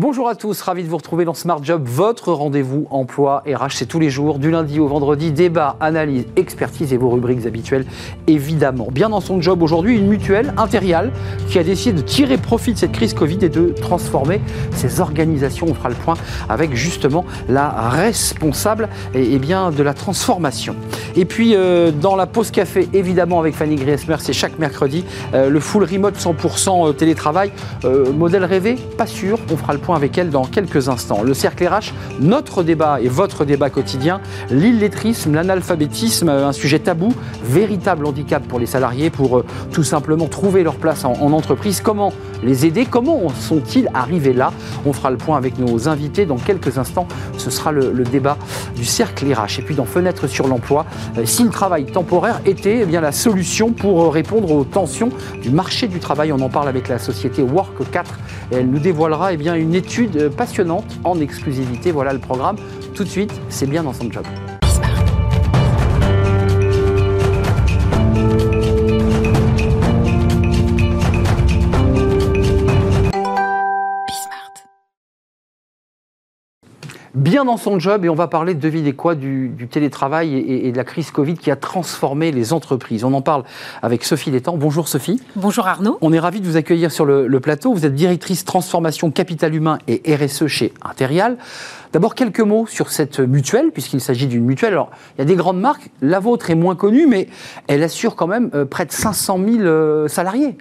Bonjour à tous, ravi de vous retrouver dans Smart Job, votre rendez-vous emploi RH. C'est tous les jours, du lundi au vendredi, débat, analyse, expertise et vos rubriques habituelles, évidemment. Bien dans son job aujourd'hui, une mutuelle intériale qui a décidé de tirer profit de cette crise Covid et de transformer ses organisations. On fera le point avec justement la responsable et, bien, de la transformation. Et puis, euh, dans la pause café, évidemment, avec Fanny Griesmer, c'est chaque mercredi, euh, le full remote 100% euh, télétravail. modèle rêvé Pas sûr. On fera le point avec elle dans quelques instants. Le cercle RH, notre débat et votre débat quotidien, l'illettrisme, l'analphabétisme, un sujet tabou, véritable handicap pour les salariés pour euh, tout simplement trouver leur place en, entreprise. Comment les aider? Comment sont-ils arrivés là? On fera le point avec nos invités dans quelques instants. Ce sera le, débat du cercle RH. Et puis dans Fenêtre sur l'emploi, euh, si le travail temporaire était eh bien, la solution pour euh, répondre aux tensions du marché du travail, on en parle avec la société Work 4 et elle nous dévoilera eh bien, une étude passionnante en exclusivité. Voilà le programme. Tout de suite, c'est bien dans son job. Bien dans son job et on va parler, devinez quoi, du, télétravail et, de la crise Covid qui a transformé les entreprises. On en parle avec Sophie Létang. Bonjour Sophie. Bonjour Arnaud. On est ravi de vous accueillir sur le, plateau. Vous êtes directrice transformation capital humain et RSE chez Interial. D'abord, quelques mots sur cette mutuelle, puisqu'il s'agit d'une mutuelle. Alors, il y a des grandes marques, la vôtre est moins connue, mais elle assure quand même euh, près de 500 000 euh, salariés.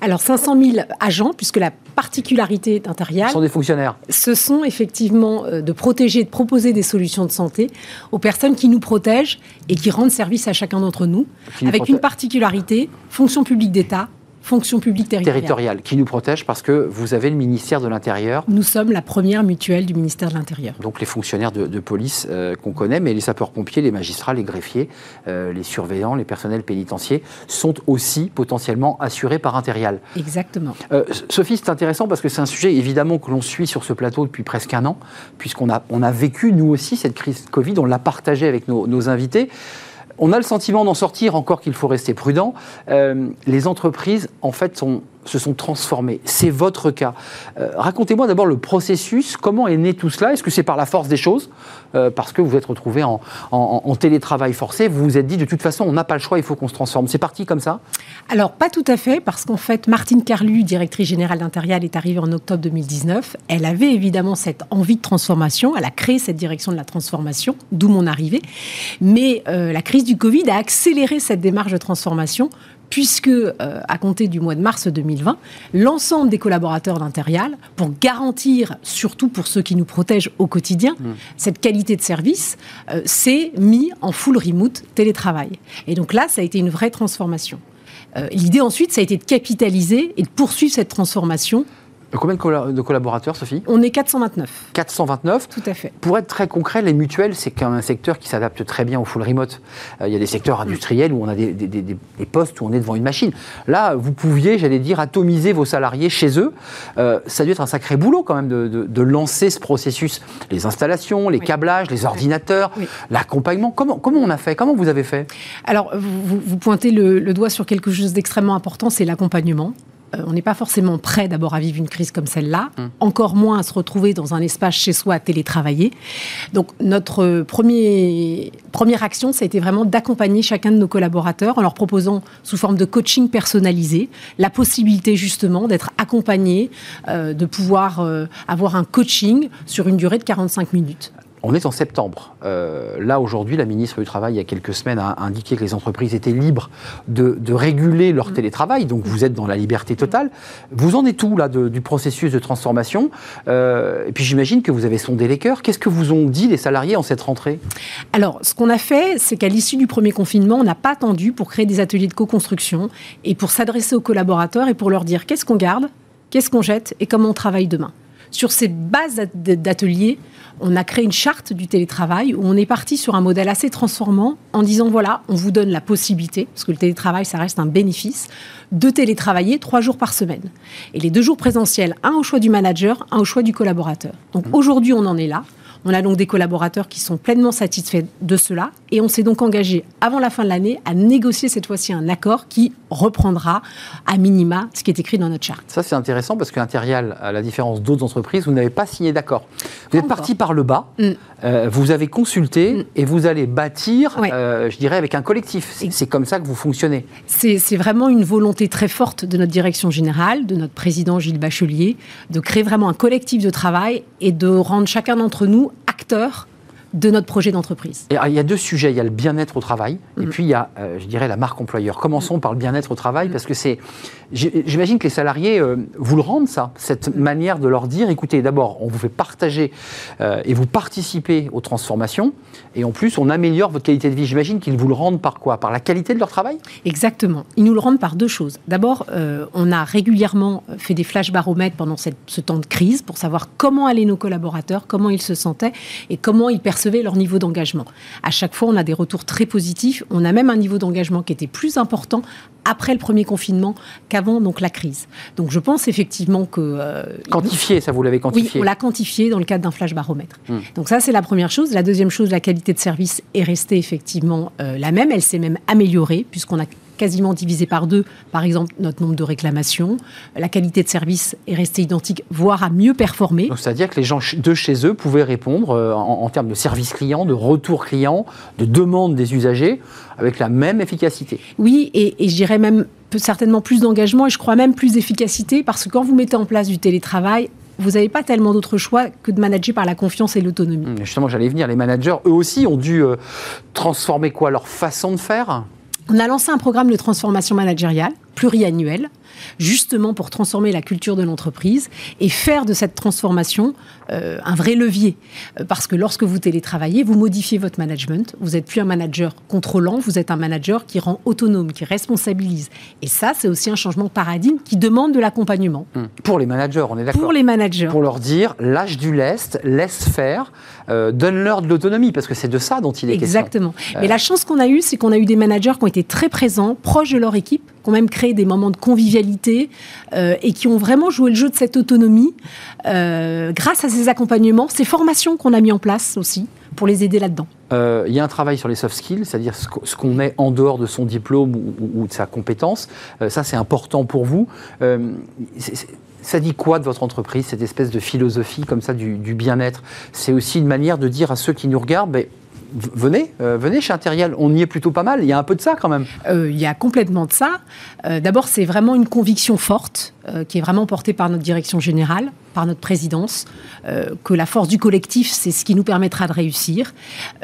Alors 500 000 agents, puisque la particularité d'Intérial... Ce sont des fonctionnaires. Ce sont effectivement euh, de protéger, de proposer des solutions de santé aux personnes qui nous protègent et qui rendent service à chacun d'entre nous, avec une particularité, fonction publique d'État, fonction publique territoriale. territoriale. qui nous protège parce que vous avez le ministère de l'Intérieur. Nous sommes la première mutuelle du ministère de l'Intérieur. Donc les fonctionnaires de, police euh, qu'on connaît, mais les sapeurs-pompiers, les magistrats, les greffiers, euh, les surveillants, les personnels pénitentiaires sont aussi potentiellement assurés par Intérial. Exactement. Euh, Sophie, c'est intéressant parce que c'est un sujet évidemment que l'on suit sur ce plateau depuis presque un an, puisqu'on a, on a vécu nous aussi cette crise Covid, on l'a partagée avec nos, nos invités on a le sentiment d'en sortir, encore qu'il faut rester prudent. Euh, les entreprises, en fait, sont se sont transformés. C'est votre cas. Euh, racontez-moi d'abord le processus. Comment est né tout cela? Est-ce que c'est par la force des choses? Euh, Parce que vous vous êtes retrouvé en, télétravail forcé. Vous vous êtes dit, de toute façon, on n'a pas le choix, il faut qu'on se transforme. C'est parti comme ça? Alors, pas tout à fait, parce qu'en fait, Martine Carlu, directrice générale d'Intérial, est arrivée en octobre 2019. Elle avait évidemment cette envie de transformation. Elle a créé cette direction de la transformation, d'où mon arrivée. Mais euh, la crise du Covid a accéléré cette démarche de transformation puisque, euh, à compter du mois de mars 2020, l'ensemble des collaborateurs d'Interial, pour garantir, surtout pour ceux qui nous protègent au quotidien, mmh. cette qualité de service, euh, s'est mis en full remote télétravail. Et donc là, ça a été une vraie transformation. Euh, l'idée ensuite, ça a été de capitaliser et de poursuivre cette transformation Combien de, collaborateurs, Sophie? On est 429. 429 Tout à fait. Pour être très concret, les mutuelles, c'est un secteur qui s'adapte très bien au full remote. Euh, il y a des secteurs industriels où on a des, postes où on est devant une machine. Là, vous pouviez, j'allais dire, atomiser vos salariés chez eux. Euh, ça a dû être un sacré boulot quand même de, lancer ce processus. Les installations, les câblages, les ordinateurs, l'accompagnement. Comment, comment on a fait? Comment vous avez fait? Alors, vous, pointez le doigt sur quelque chose d'extrêmement important, c'est l'accompagnement. Euh, on n'est pas forcément prêt d'abord à vivre une crise comme celle-là, hum. encore moins à se retrouver dans un espace chez soi à télétravailler. Donc notre premier, première action, ça a été vraiment d'accompagner chacun de nos collaborateurs en leur proposant sous forme de coaching personnalisé la possibilité justement d'être accompagné, euh, de pouvoir euh, avoir un coaching sur une durée de 45 minutes. On est en septembre. Euh, là, aujourd'hui, la ministre du Travail, il y a quelques semaines, a indiqué que les entreprises étaient libres de, réguler leur télétravail. Donc, vous êtes dans la liberté totale. Vous en êtes où, là, du processus de transformation euh, Et puis, j'imagine que vous avez sondé les cœurs. Qu'est-ce que vous ont dit les salariés en cette rentrée? Alors, ce qu'on a fait, c'est qu'à l'issue du premier confinement, on n'a pas attendu pour créer des ateliers de co-construction et pour s'adresser aux collaborateurs et pour leur dire qu'est-ce qu'on garde, qu'est-ce qu'on jette et comment on travaille demain. Sur ces bases d'ateliers, on a créé une charte du télétravail où on est parti sur un modèle assez transformant en disant voilà, on vous donne la possibilité, parce que le télétravail, ça reste un bénéfice, de télétravailler trois jours par semaine. Et les deux jours présentiels, un au choix du manager, un au choix du collaborateur. Donc mmh. aujourd'hui, on en est là. On a donc des collaborateurs qui sont pleinement satisfaits de cela et on s'est donc engagé avant la fin de l'année à négocier cette fois-ci un accord qui reprendra à minima ce qui est écrit dans notre charte. Ça c'est intéressant parce qu'Interial, à la différence d'autres entreprises, vous n'avez pas signé d'accord. Vous êtes parti par le bas, mm. euh, vous avez consulté mm. et vous allez bâtir, euh, je dirais, avec un collectif. C'est comme ça que vous fonctionnez. C'est vraiment une volonté très forte de notre direction générale, de notre président Gilles Bachelier, de créer vraiment un collectif de travail et de rendre chacun d'entre nous acteur de notre projet d'entreprise. il y a deux sujets. Il y a le bien-être au travail et mm. puis il y a, euh, je dirais, la marque employeur. Commençons par le bien-être au travail parce que c'est J'imagine que les salariés euh, vous le rendent, ça, cette manière de leur dire, écoutez, d'abord, on vous fait partager euh, et vous participez aux transformations, et en plus, on améliore votre qualité de vie. J'imagine qu'ils vous le rendent par quoi? Par la qualité de leur travail? Exactement. Ils nous le rendent par deux choses. D'abord, euh, on a régulièrement fait des flash baromètres pendant ce temps de crise pour savoir comment allaient nos collaborateurs, comment ils se sentaient et comment ils percevaient leur niveau d'engagement. À chaque fois, on a des retours très positifs. On a même un niveau d'engagement qui était plus important après le premier confinement qu'avant donc la crise. Donc je pense effectivement que euh, quantifié, ça vous l'avez quantifié. Oui, on l'a quantifié dans le cadre d'un flash baromètre. Hmm. Donc ça c'est la première chose. La deuxième chose, la qualité de service est restée effectivement euh, la même. Elle s'est même améliorée puisqu'on a quasiment divisé par deux, par exemple, notre nombre de réclamations. La qualité de service est restée identique, voire a mieux performé. C'est-à-dire que les gens de chez eux pouvaient répondre euh, en, termes de service client, de retour client, de demande des usagers, avec la même efficacité. Oui, et, et je dirais même certainement plus d'engagement et je crois même plus d'efficacité parce que quand vous mettez en place du télétravail, vous n'avez pas tellement d'autres choix que de manager par la confiance et l'autonomie. Justement, j'allais venir. Les managers, eux aussi, ont dû euh, transformer quoi Leur façon de faire? On a lancé un programme de transformation managériale pluriannuel justement pour transformer la culture de l'entreprise et faire de cette transformation euh, un vrai levier. Euh, parce que lorsque vous télétravaillez, vous modifiez votre management. Vous n'êtes plus un manager contrôlant, vous êtes un manager qui rend autonome, qui responsabilise. Et ça, c'est aussi un changement de paradigme qui demande de l'accompagnement. Hum. Pour les managers, on est d'accord Pour les managers. Pour leur dire, lâche du lest, laisse faire, euh, donne-leur de l'autonomie, parce que c'est de ça dont il est Exactement. question. Exactement. Mais la chance qu'on a eue, c'est qu'on a eu des managers qui ont été très présents, proches de leur équipe, qui ont même créé des moments de convivialité euh, et qui ont vraiment joué le jeu de cette autonomie euh, grâce à ces accompagnements, ces formations qu'on a mis en place aussi pour les aider là-dedans. Euh, il y a un travail sur les soft skills, c'est-à-dire ce qu'on met en dehors de son diplôme ou, de sa compétence. ça, c'est important pour vous. ça dit quoi de votre entreprise, cette espèce de philosophie comme ça du, bien-être? C'est aussi une manière de dire à ceux qui nous regardent, ben, venez, euh, venez chez Interial. On y est plutôt pas mal. Il y a un peu de ça quand même. Euh, il y a complètement de ça. Euh, d'abord, c'est vraiment une conviction forte qui est vraiment portée par notre direction générale, par notre présidence, que la force du collectif, c'est ce qui nous permettra de réussir.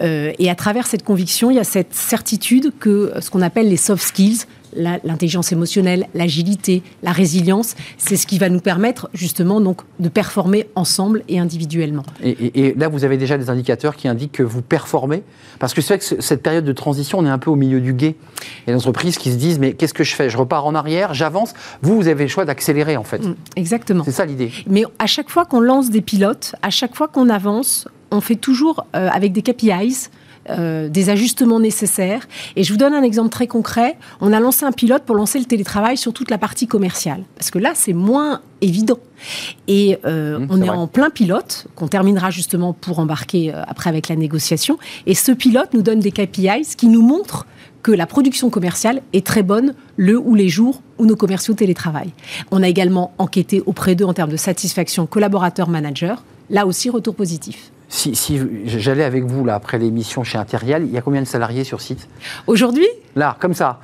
et à travers cette conviction, il y a cette certitude que ce qu'on appelle les soft skills, l'intelligence émotionnelle, l'agilité, la résilience, c'est ce qui va nous permettre justement donc de performer ensemble et individuellement. Et, là, vous avez déjà des indicateurs qui indiquent que vous performez Parce que c'est vrai que cette période de transition, on est un peu au milieu du guet. Il y a des entreprises qui se disent, mais qu'est-ce que je fais? Je repars en arrière, j'avance. Vous, vous avez le choix d'accélérer en fait. Mm, exactement. C'est ça l'idée. Mais à chaque fois qu'on lance des pilotes, à chaque fois qu'on avance, on fait toujours euh, avec des KPIs, euh, des ajustements nécessaires. Et je vous donne un exemple très concret. On a lancé un pilote pour lancer le télétravail sur toute la partie commerciale. Parce que là, c'est moins évident. Et euh, mmh, on est, en plein pilote, qu'on terminera justement pour embarquer euh, après avec la négociation. Et ce pilote nous donne des KPIs qui nous montrent que la production commerciale est très bonne le ou les jours où nos commerciaux télétravaillent. On a également enquêté auprès d'eux en termes de satisfaction collaborateur-manager. Là aussi, retour positif. Si, j'allais avec vous là après l'émission chez Interial, il y a combien de salariés sur site? Aujourd'hui? Là, comme ça.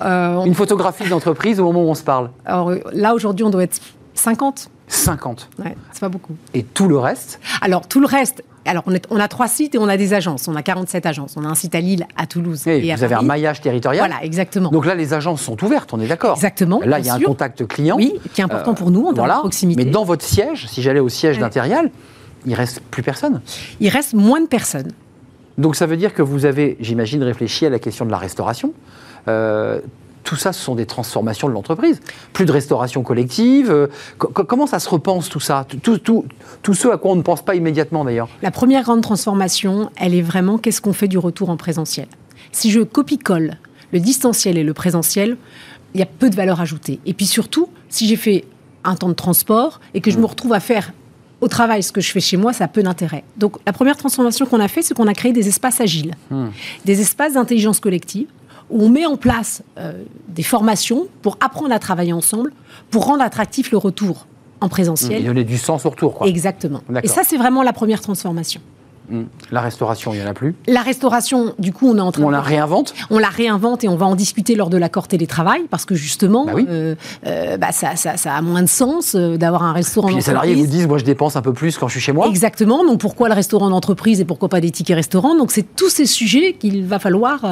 Euh, Une photographie d'entreprise au moment où on se parle. Alors là, aujourd'hui, on doit être 50. 50 Ouais, c'est pas beaucoup. Et tout le reste? Alors, tout le reste. Alors, on, est, on, a trois sites et on a des agences. On a 47 agences. On a un site à Lille, à Toulouse et, Vous avez un maillage territorial Voilà, exactement. Donc là, les agences sont ouvertes, on est d'accord Exactement. Là, il y a un contact client. Oui, qui est important pour nous, en voilà. proximité. Mais dans votre siège, si j'allais au siège d'Interial, il reste plus personne. Il reste moins de personnes. Donc ça veut dire que vous avez, j'imagine, réfléchi à la question de la restauration. Euh, tout ça, ce sont des transformations de l'entreprise. Plus de restauration collective. Euh, comment ça se repense tout ça? Tout, tout, tout, ce à quoi on ne pense pas immédiatement d'ailleurs. La première grande transformation, elle est vraiment qu'est-ce qu'on fait du retour en présentiel? Si je copie-colle le distanciel et le présentiel, il y a peu de valeur ajoutée. Et puis surtout, si j'ai fait un temps de transport et que je me retrouve à faire au travail, ce que je fais chez moi, ça a peu d'intérêt. Donc la première transformation qu'on a fait, c'est qu'on a créé des espaces agiles, hmm. des espaces d'intelligence collective, où on met en place euh, des formations pour apprendre à travailler ensemble, pour rendre attractif le retour en présentiel. Et donner du sens au retour. Quoi. Exactement. Et ça, c'est vraiment la première transformation. Hmm. La restauration, il n'y en a plus. La restauration, du coup, on est en train On la réinvente. On la réinvente et on va en discuter lors de l'accord télétravail parce que justement, bah euh, euh, bah ça, ça, a moins de sens euh, d'avoir un restaurant Les salariés vous disent, moi je dépense un peu plus quand je suis chez moi. Exactement, donc pourquoi le restaurant d'entreprise et pourquoi pas des tickets restaurants? Donc c'est tous ces sujets qu'il va falloir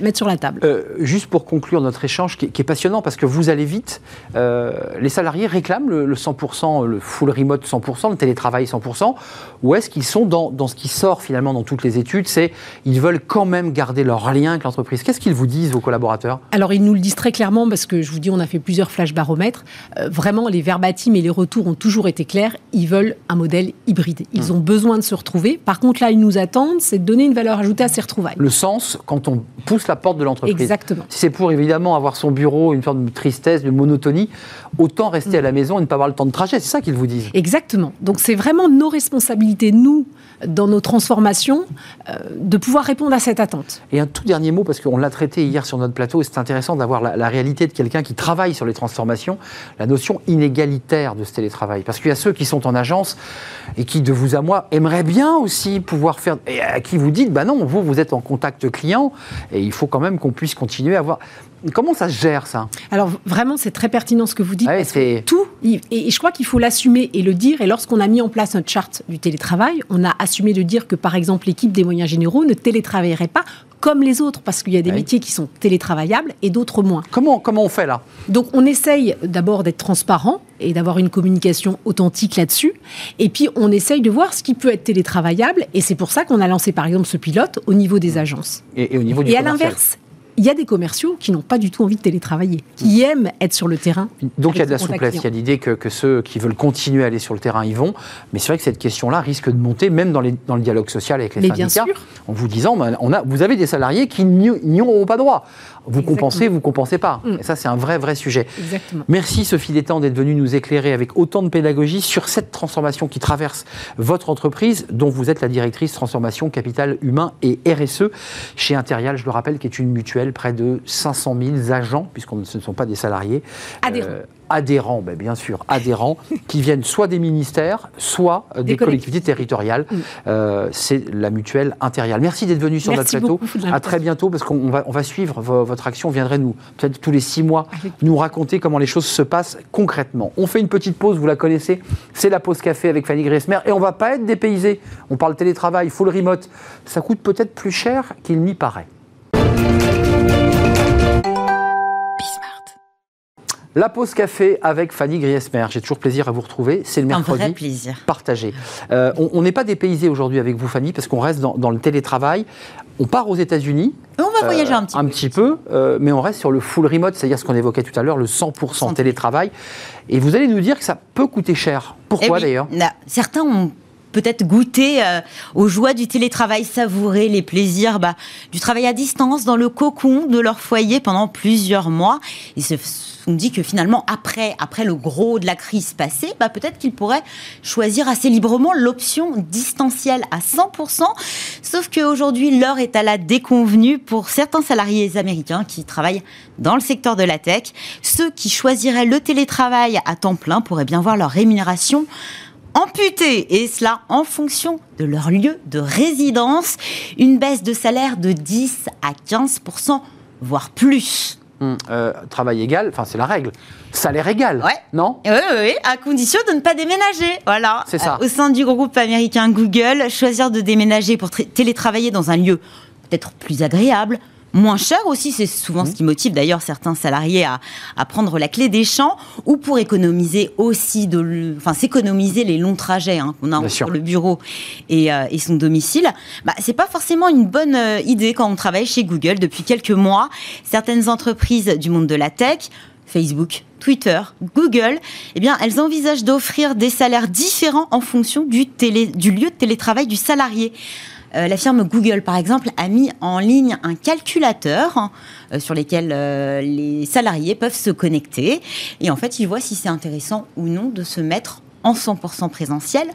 mettre sur la table. juste pour conclure notre échange qui, est passionnant parce que vous allez vite, les salariés réclament le, 100%, le full remote 100%, le télétravail 100%, ou est-ce qu'ils sont dans, dans ce qui qui sort finalement dans toutes les études, c'est ils veulent quand même garder leur lien avec l'entreprise. Qu'est-ce qu'ils vous disent, vos collaborateurs? Alors, ils nous le disent très clairement parce que je vous dis, on a fait plusieurs flash baromètres. Euh, vraiment, les verbatims et les retours ont toujours été clairs. Ils veulent un modèle hybride. Ils mmh. ont besoin de se retrouver. Par contre, là, ils nous attendent, c'est de donner une valeur ajoutée à ces retrouvailles. Le sens quand on pousse la porte de l'entreprise. Exactement. Si c'est pour évidemment avoir son bureau, une sorte de tristesse, de monotonie, autant rester à la maison et ne pas avoir le temps de trajet. C'est ça qu'ils vous disent. Exactement. Donc, c'est vraiment nos responsabilités, nous, dans nos transformations, euh, de pouvoir répondre à cette attente. Et un tout dernier mot, parce qu'on l'a traité hier sur notre plateau, et c'est intéressant d'avoir la, réalité de quelqu'un qui travaille sur les transformations, la notion inégalitaire de ce télétravail. Parce qu'il y a ceux qui sont en agence et qui, de vous à moi, aimeraient bien aussi pouvoir faire, et à qui vous dites, bah non, vous, vous êtes en contact client, et il faut quand même qu'on puisse continuer à avoir... Comment ça se gère ça? Alors vraiment, c'est très pertinent ce que vous dites. parce que tout, et je crois qu'il faut l'assumer et le dire. Et lorsqu'on a mis en place notre charte du télétravail, on a assumé de dire que par exemple l'équipe des moyens généraux ne télétravaillerait pas comme les autres, parce qu'il y a des métiers qui sont télétravaillables et d'autres moins. Comment, comment on fait là? Donc on essaye d'abord d'être transparent et d'avoir une communication authentique là-dessus. Et puis on essaye de voir ce qui peut être télétravaillable. Et c'est pour ça qu'on a lancé par exemple ce pilote au niveau des agences. Et, au niveau du Et à l'inverse, il y a des commerciaux qui n'ont pas du tout envie de télétravailler, qui mm. aiment être sur le terrain. Donc il y a de la souplesse, il y a l'idée que, ceux qui veulent continuer à aller sur le terrain y vont, mais c'est vrai que cette question-là risque de monter même dans, les, dans le dialogue social avec les mais syndicats, bien sûr. en vous disant, ben, on a, vous avez des salariés qui n'y auront pas droit. Vous compensez, vous compensez pas. Mm. Et ça, c'est un vrai, vrai sujet. Exactement. Merci Sophie Détend d'être venue nous éclairer avec autant de pédagogie sur cette transformation qui traverse votre entreprise, dont vous êtes la directrice transformation capital humain et RSE chez Interial, je le rappelle, qui est une mutuelle, près de 500 000 agents, puisque ce ne sont pas des salariés. Adhérents. Euh, adhérents, ben bien sûr, adhérents, qui viennent soit des ministères, soit des, collectivités territoriales. Mm. Euh, c'est la mutuelle intériale. Merci d'être venu sur notre plateau. À très bientôt, parce qu'on va, on va suivre votre action. Vous viendrez nous, peut-être tous les six mois, nous raconter comment les choses se passent concrètement. On fait une petite pause, vous la connaissez, c'est la pause café avec Fanny Griesmer, et on va pas être dépaysé. On parle télétravail, full remote. Ça coûte peut-être plus cher qu'il n'y paraît. La pause café avec Fanny Griesmer. J'ai toujours plaisir à vous retrouver. C'est le mercredi. Un vrai plaisir. Partagé. Euh, on n'est pas dépaysé aujourd'hui avec vous, Fanny, parce qu'on reste dans, le télétravail. On part aux États-Unis. On va voyager un petit euh, peu. Un petit peu, euh, mais on reste sur le full remote, c'est-à-dire ce qu'on évoquait tout à l'heure, le 100% télétravail. Et vous allez nous dire que ça peut coûter cher. Pourquoi eh d'ailleurs Certains ont peut-être goûter euh, aux joies du télétravail, savourer les plaisirs bah, du travail à distance dans le cocon de leur foyer pendant plusieurs mois. Ils se sont dit que finalement, après, après le gros de la crise passée, bah, peut-être qu'ils pourraient choisir assez librement l'option distancielle à 100%. Sauf qu'aujourd'hui, l'heure est à la déconvenue pour certains salariés américains qui travaillent dans le secteur de la tech. Ceux qui choisiraient le télétravail à temps plein pourraient bien voir leur rémunération amputés, et cela en fonction de leur lieu de résidence. Une baisse de salaire de 10 à 15% voire plus. Euh, travail égal, enfin c'est la règle. Salaire égal, ouais. non? Oui, oui, oui, à condition de ne pas déménager. Voilà. C'est ça. Euh, au sein du groupe américain Google, choisir de déménager pour télétravailler dans un lieu peut-être plus agréable, moins cher aussi. C'est souvent ce mmh. qui motive d'ailleurs certains salariés à, prendre la clé des champs ou pour économiser aussi de, enfin s'économiser les longs trajets hein, qu'on a entre le bureau euh, et, son domicile. Bah, c'est pas forcément une bonne euh, idée quand on travaille chez Google depuis quelques mois. Certaines entreprises du monde de la tech Facebook, Twitter, Google, eh bien, elles envisagent d'offrir des salaires différents en fonction du, télé, du lieu de télétravail du salarié. Euh, la firme Google, par exemple, a mis en ligne un calculateur hein, euh, sur lequel euh, les salariés peuvent se connecter. Et en fait, ils voient si c'est intéressant ou non de se mettre en 100% présentiel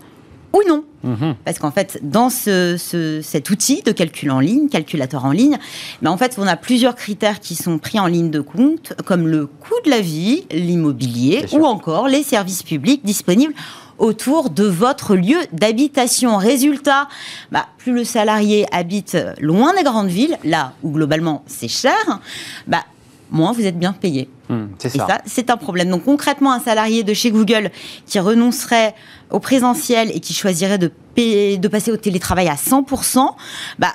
ou non. Mhm. Parce qu'en fait, dans cet outil de calcul en ligne, calculateur en ligne, ben en fait, on a plusieurs critères qui sont pris en ligne de compte, comme le coût de la vie, l'immobilier, ou encore les services publics disponibles autour de votre lieu d'habitation. Résultat, bah, plus le salarié habite loin des grandes villes, là où globalement c'est cher, bah, moins vous êtes bien payé. Hmm, c'est ça. c'est un problème. Donc concrètement, un salarié de chez Google qui renoncerait au présentiel et qui choisirait de, de passer au télétravail à 100%, bah,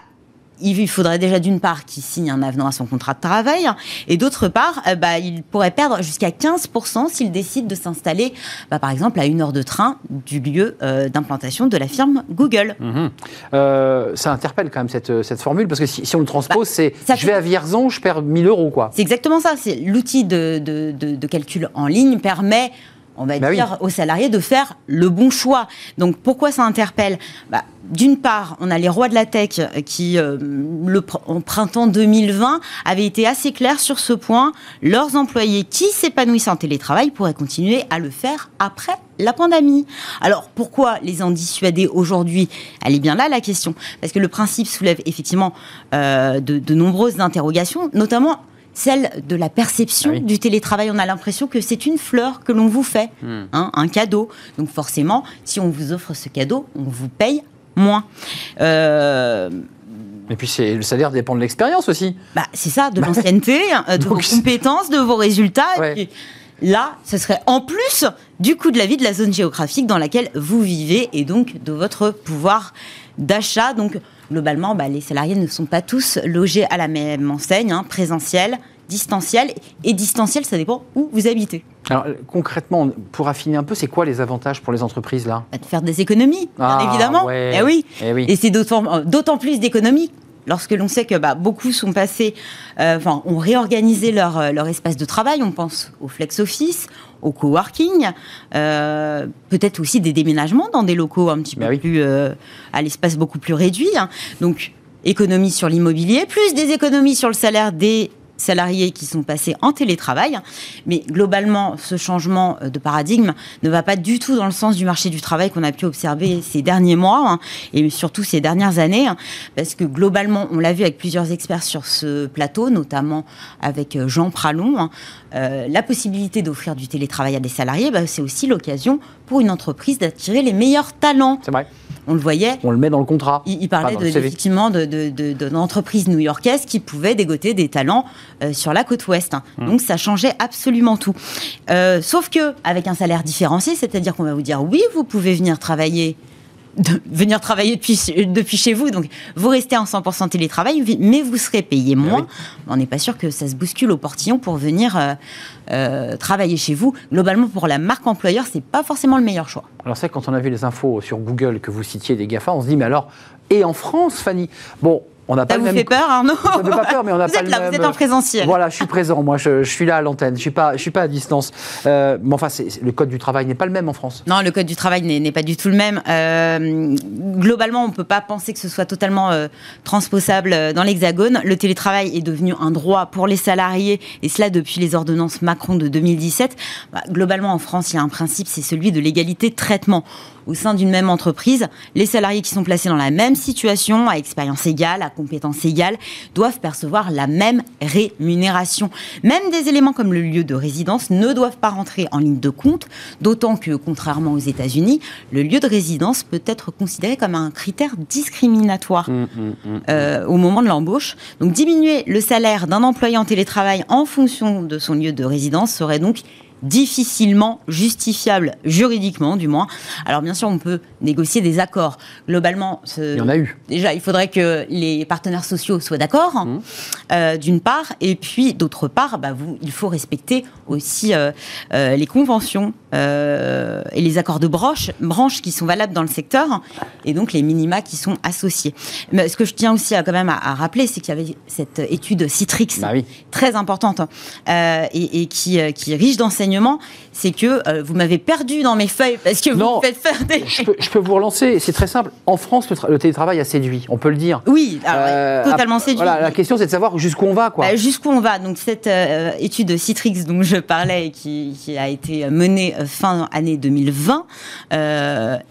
il faudrait déjà d'une part qu'il signe un avenant à son contrat de travail, et d'autre part, euh, bah, il pourrait perdre jusqu'à 15% s'il décide de s'installer, bah, par exemple, à une heure de train du lieu euh, d'implantation de la firme Google. Mhm. Euh, ça interpelle quand même cette, cette formule, parce que si, on le transpose, bah, c'est je vais à Vierzon, je perds 1000 euros. quoi. C'est exactement ça. L'outil de, de, de calcul en ligne permet on va bah dire, aux salariés de faire le bon choix. Donc pourquoi ça interpelle? Bah, D'une part, on a les rois de la tech qui, euh, le, en printemps 2020, avaient été assez clairs sur ce point. Leurs employés qui s'épanouissent en télétravail pourraient continuer à le faire après la pandémie. Alors pourquoi les en dissuader aujourd'hui? Elle est bien là la question. Parce que le principe soulève effectivement euh, de, de nombreuses interrogations, notamment celle de la perception ah du télétravail. On a l'impression que c'est une fleur que l'on vous fait, hmm. hein, un cadeau. Donc forcément, si on vous offre ce cadeau, on vous paye moins. Euh... Et puis le salaire dépend de l'expérience aussi. Bah, c'est ça, de l'ancienneté, hein, de vos compétences, de vos résultats. là, ce serait en plus du coût de la vie de la zone géographique dans laquelle vous vivez et donc de votre pouvoir d'achat. Donc globalement, bah, les salariés ne sont pas tous logés à la même enseigne, hein, présentiel, distanciel. Et distanciel, ça dépend où vous habitez. Alors concrètement, pour affiner un peu, c'est quoi les avantages pour les entreprises là? Bah, De faire des économies, ah, évidemment. Eh oui. Eh oui. Et c'est d'autant plus d'économies lorsque l'on sait que bah, beaucoup sont passés, euh, enfin, ont réorganisé leur, euh, leur espace de travail, on pense au flex office, au coworking, euh, peut-être aussi des déménagements dans des locaux un petit peu plus à l'espace beaucoup plus réduit. Hein. Donc économie sur l'immobilier, plus des économies sur le salaire des salariés qui sont passés en télétravail. Mais globalement, ce changement de paradigme ne va pas du tout dans le sens du marché du travail qu'on a pu observer ces derniers mois hein, et surtout ces dernières années. Hein, parce que globalement, on l'a vu avec plusieurs experts sur ce plateau, notamment avec euh, Jean Pralon, hein, euh, la possibilité d'offrir du télétravail à des salariés, bah, c'est aussi l'occasion pour une entreprise d'attirer les meilleurs talents. C'est vrai on le voyait. On le met dans le contrat. Il, parlait de, effectivement d'entreprises new-yorkaises qui pouvaient dégoter des talents euh, sur la côte ouest. Mmh. Donc ça changeait absolument tout. Euh, sauf que avec un salaire différencié, c'est-à-dire qu'on va vous dire oui, vous pouvez venir travailler de venir travailler depuis, depuis chez vous. Donc, vous restez en 100% télétravail, mais vous serez payé eh moins. On n'est pas sûr que ça se bouscule au portillon pour venir euh, euh, travailler chez vous. Globalement, pour la marque employeur, c'est pas forcément le meilleur choix. Alors, c'est quand on a vu les infos sur Google que vous citiez des GAFA, on se dit, mais alors, et en France, Fanny? Bon, on n'a pas ça vous fait peur, Arnaud Ça ne fait pas peur, mais on n'a pas êtes là, Vous êtes en présentiel. Voilà, je suis présent. Moi, je, suis là à l'antenne. Je suis pas, je suis pas à distance. Euh, mais enfin, le code du travail n'est pas le même en France. Non, le code du travail n'est pas du tout le même. Euh, globalement, on ne peut pas penser que ce soit totalement euh, transposable dans l'Hexagone. Le télétravail est devenu un droit pour les salariés, et cela depuis les ordonnances Macron de 2017. Bah, globalement, en France, il y a un principe, c'est celui de l'égalité de traitement au sein d'une même entreprise, les salariés qui sont placés dans la même situation, à expérience égale, à compétence égale, doivent percevoir la même rémunération. Même des éléments comme le lieu de résidence ne doivent pas rentrer en ligne de compte, d'autant que, contrairement aux États-Unis, le lieu de résidence peut être considéré comme un critère discriminatoire mmh, mmh, mmh, euh, au moment de l'embauche. Donc diminuer le salaire d'un employé en télétravail en fonction de son lieu de résidence serait donc difficilement justifiable juridiquement, du moins. Alors bien sûr, on peut négocier des accords. Globalement, il y en a eu. Déjà, il faudrait que les partenaires sociaux soient d'accord, mmh. euh, d'une part, et puis d'autre part, bah, vous, il faut respecter aussi euh, euh, les conventions et les accords de branche, branche qui sont valables dans le secteur, et donc les minima qui sont associés. Mais ce que je tiens aussi à, quand même à, rappeler, c'est qu'il y avait cette étude Citrix, bah très importante, et, et, qui, qui est riche d'enseignements c'est que vous m'avez perdu dans mes feuilles parce que vous faites faire des. Je peux, je peux vous relancer. C'est très simple. En France, le, télétravail a séduit. On peut le dire. Oui, totalement séduit. Voilà, la question, c'est de savoir jusqu'où on va, quoi. Bah, jusqu'où on va. Donc cette étude Citrix dont je parlais, qui, qui a été menée fin année 2020,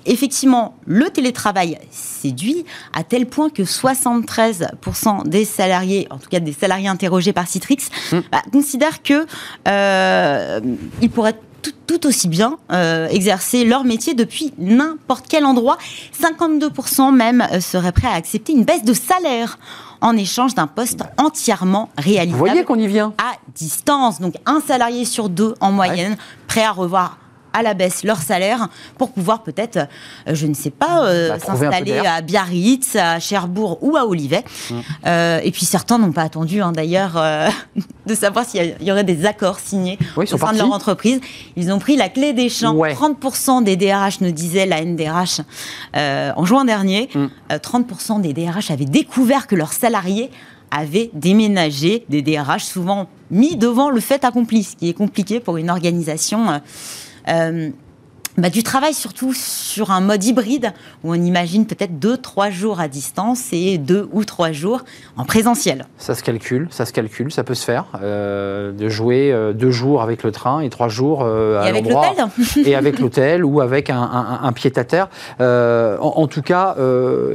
effectivement, le télétravail séduit à tel point que 73% des salariés, en tout cas des salariés interrogés par Citrix, hmm. bah, considèrent que euh, ils pourraient tout, aussi bien euh, exercer leur métier depuis n'importe quel endroit. 52% même euh, seraient prêts à accepter une baisse de salaire en échange d'un poste entièrement réalisable. Vous voyez qu'on y vient? À distance. Donc un salarié sur deux en moyenne, prêt à revoir à la baisse leur salaire pour pouvoir peut-être, euh, je ne sais pas, euh, bah, s'installer à Biarritz, à Cherbourg ou à Olivet. Mmh. Euh, et puis certains n'ont pas attendu hein, d'ailleurs de savoir s'il y aurait des accords signés au sein de leur entreprise. Ils ont pris la clé des champs. 30% des DRH nous disait la NDRH en juin dernier. 30% mmh. des DRH avaient découvert que leurs salariés avaient déménagé des DRH, souvent mis devant le fait accompli, ce qui est compliqué pour une organisation euh, bah, du travail surtout sur un mode hybride où on imagine peut-être deux, trois jours à distance et deux ou trois jours en présentiel. Ça se calcule, ça se calcule, ça peut se faire. Euh, de jouer euh, deux jours avec le train et trois jours à l'endroit. et avec l'hôtel ou avec un, pied-à-terre. En, tout cas,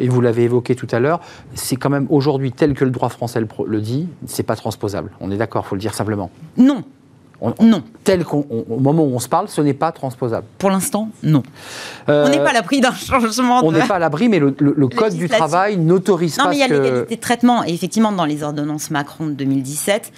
et vous l'avez évoqué tout à l'heure, c'est quand même aujourd'hui tel que le droit français le, le dit, c'est pas transposable. On est d'accord, faut le dire simplement. Non, non. Tel qu'au moment où on se parle, ce n'est pas transposable. Pour l'instant, non. Euh, on n'est pas à l'abri d'un changement. On n'est pas à l'abri, mais le, Code du travail n'autorise pas. Non, mais il y a l'égalité de traitement. Et effectivement, dans les ordonnances Macron de 2017,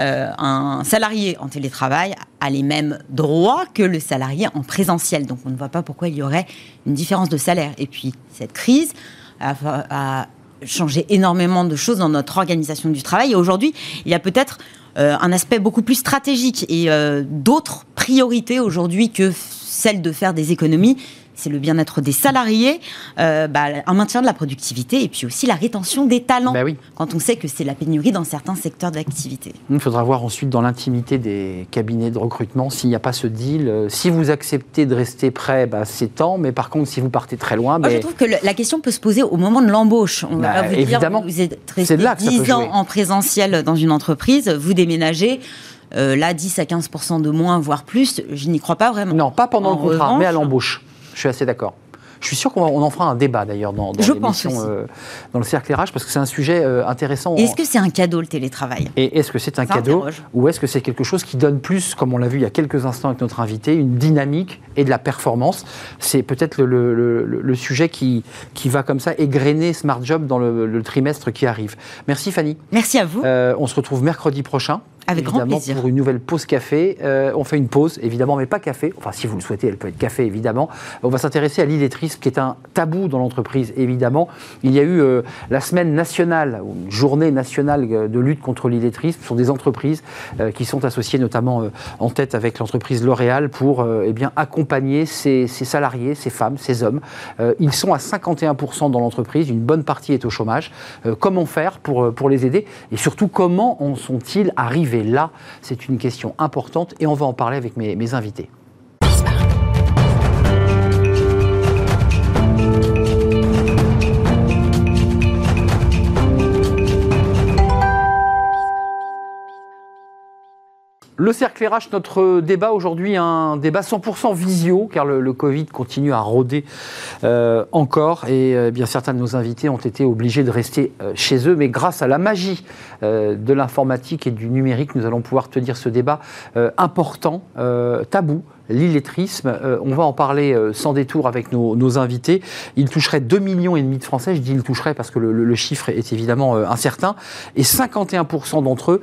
euh, un salarié en télétravail a les mêmes droits que le salarié en présentiel. Donc on ne voit pas pourquoi il y aurait une différence de salaire. Et puis cette crise a, a changé énormément de choses dans notre organisation du travail. Et aujourd'hui, il y a peut-être euh, un aspect beaucoup plus stratégique et euh, d'autres priorités aujourd'hui que celle de faire des économies c'est le bien-être des salariés, euh, bah, un maintien de la productivité et puis aussi la rétention des talents. Oui. Quand on sait que c'est la pénurie dans certains secteurs d'activité. Il faudra voir ensuite dans l'intimité des cabinets de recrutement s'il n'y a pas ce deal. Euh, si vous acceptez de rester prêt, bah, c'est temps, mais par contre, si vous partez très loin. Moi, je trouve que la question peut se poser au moment de l'embauche. On va bah, vous évidemment. dire, vous êtes resté 10 ans en présentiel dans une entreprise, vous déménagez. Euh, là, 10 à 15% de moins, voire plus, je n'y crois pas vraiment. Non, pas pendant le contrat, mais à l'embauche. Je suis assez d'accord. Je suis sûr qu'on en fera un débat d'ailleurs dans, dans euh, dans le cercle RH, parce que c'est un sujet euh, intéressant. Est-ce que c'est un cadeau le télétravail? Et est-ce que c'est un cadeau ou est-ce que c'est quelque chose qui donne plus, comme on l'a vu il y a quelques instants avec notre invité, une dynamique et de la performance? C'est peut-être le, sujet qui, qui va comme ça égrener Smart Job dans le, trimestre qui arrive. Merci Fanny. Merci à vous. Euh, on se retrouve mercredi prochain avec grand plaisir. pour une nouvelle pause café. Euh, on fait une pause, évidemment, mais pas café. Enfin, si vous le souhaitez, elle peut être café, évidemment. On va s'intéresser à l'illettrisme, qui est un tabou dans l'entreprise, évidemment. Il y a eu euh, la semaine nationale, ou une journée nationale de lutte contre l'illettrisme. Ce sont des entreprises euh, qui sont associées, notamment en tête avec l'entreprise L'Oréal, pour eh bien, accompagner ces, salariés, ces femmes, ces hommes. ils sont à 51% dans l'entreprise, une bonne partie est au chômage. comment faire pour, pour les aider? Et surtout, comment en sont-ils arrivés? Là C'est une question importante et on va en parler avec mes, mes invités. Le cercle RH, notre débat aujourd'hui, un débat 100% visio, car le, Covid continue à rôder euh, encore, et euh, bien certains de nos invités ont été obligés de rester euh, chez eux, mais grâce à la magie de l'informatique et du numérique, nous allons pouvoir tenir ce débat important, tabou, l'illettrisme. Euh, on va en parler euh, sans détour avec nos, invités. Il toucherait 2,5 millions et demi de Français. Je dis il toucherait parce que le, chiffre est évidemment euh, incertain. Et 51% d'entre eux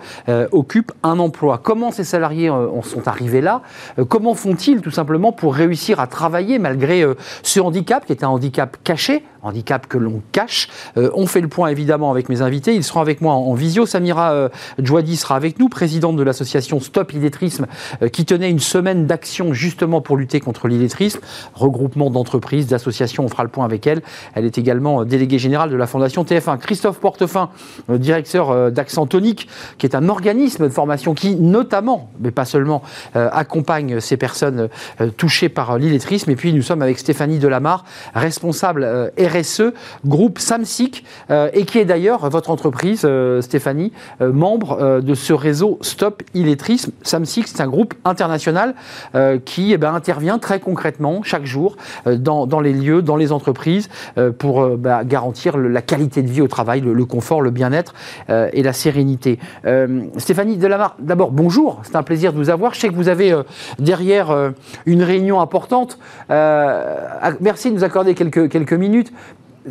occupent un emploi. Comment ces salariés en sont arrivés là? Comment font-ils tout simplement pour réussir à travailler malgré ce handicap qui est un handicap caché handicap que l'on cache? on fait le point évidemment avec mes invités. Ils seront avec moi en, visio. Samira euh, Djouadi sera avec nous, présidente de l'association Stop Illettrisme, qui tenait une semaine d'action justement pour lutter contre l'illettrisme, regroupement d'entreprises, d'associations, on fera le point avec elle. Elle est également déléguée générale de la Fondation TF1. Christophe Portefin, directeur d'Accent Tonique, qui est un organisme de formation qui, notamment, mais pas seulement, accompagne ces personnes touchées par l'illettrisme. Et puis nous sommes avec Stéphanie Delamarre, responsable RSE, groupe SAMSIC, et qui est d'ailleurs votre entreprise, Stéphanie, membre de ce réseau Stop Illettrisme. SAMSIC, c'est un groupe international euh, qui eh ben, intervient très concrètement chaque jour euh, dans, les lieux, dans les entreprises, euh, pour bah, garantir la qualité de vie au travail, le, confort, le bien-être et la sérénité. Stéphanie Delamarre, d'abord, bonjour, c'est un plaisir de vous avoir. Je sais que vous avez derrière une réunion importante. merci de nous accorder quelques minutes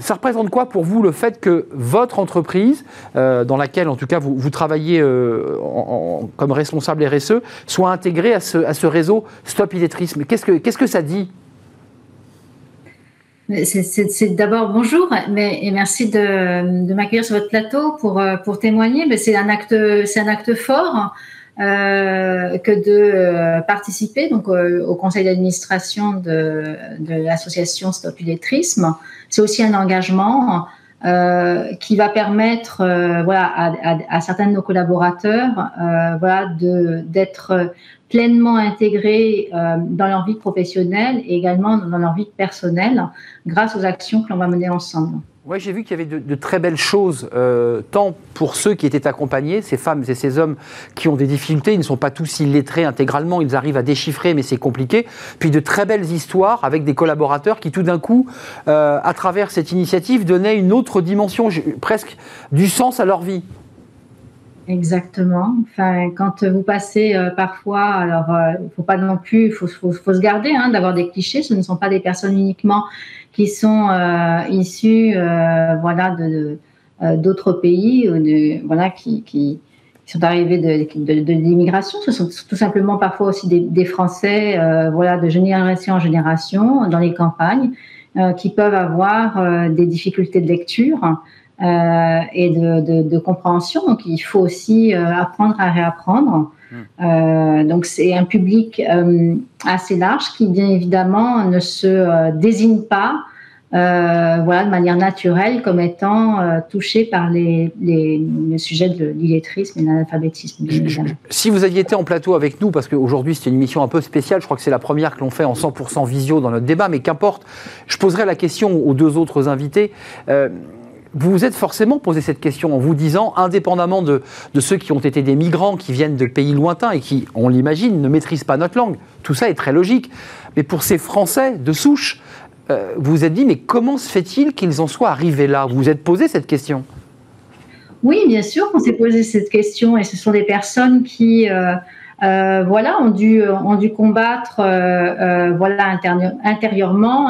ça représente quoi pour vous le fait que votre entreprise, euh, dans laquelle en tout cas vous, travaillez euh, comme responsable RSE, soit intégrée à ce, réseau Stop Illettrisme Qu'est-ce que, qu'est-ce que ça dit? C'est d'abord bonjour mais, et merci de, m'accueillir sur votre plateau pour, euh, pour témoigner. C'est un un acte fort que de participer donc au conseil d'administration de, de l'association Stop Illettrisme c'est aussi un engagement euh, qui va permettre euh, voilà, à, certains de nos collaborateurs euh, voilà, d'être pleinement intégrés dans leur vie professionnelle et également dans leur vie personnelle grâce aux actions que l'on va mener ensemble. Oui, j'ai vu qu'il y avait de, très belles choses, euh, tant pour ceux qui étaient accompagnés, ces femmes et ces hommes qui ont des difficultés, ils ne sont pas tous illettrés intégralement, ils arrivent à déchiffrer, mais c'est compliqué. Puis de très belles histoires avec des collaborateurs qui, tout d'un coup, euh, à travers cette initiative, donnaient une autre dimension, presque du sens à leur vie. Exactement. Enfin, quand vous passez euh, parfois, alors il ne faut pas non plus, il faut, se garder hein, d'avoir des clichés. Ce ne sont pas des personnes uniquement qui sont euh, issus euh, voilà, de, euh, d'autres pays, voilà, qui, qui, sont arrivés de, de, l'immigration. Ce sont tout simplement parfois aussi des, des Français voilà, de génération en génération dans les campagnes qui peuvent avoir des difficultés de lecture. Et de, de, compréhension. Donc, il faut aussi apprendre à réapprendre. Euh, donc c'est un public euh, assez large qui bien évidemment ne se euh, désigne pas voilà, de manière naturelle comme étant touché par les, les, le sujet de l'illettrisme et de l'analphabétisme. Si vous aviez été en plateau avec nous, parce qu'aujourd'hui c'est une émission un peu spéciale, je crois que c'est la première que l'on fait en 100% visio dans notre débat, mais qu'importe, je poserai la question aux deux autres invités vous vous êtes forcément posé cette question en vous disant, indépendamment de, ceux qui ont été des migrants, qui viennent de pays lointains et qui, on l'imagine, ne maîtrisent pas notre langue, tout ça est très logique. Mais pour ces Français de souche, euh, vous vous êtes dit, mais comment se fait-il qu'ils en soient arrivés là? Vous vous êtes posé cette question? Oui, bien sûr qu'on s'est posé cette question et ce sont des personnes qui... Euh, euh, voilà, ont dû, ont dû combattre voilà, intérieurement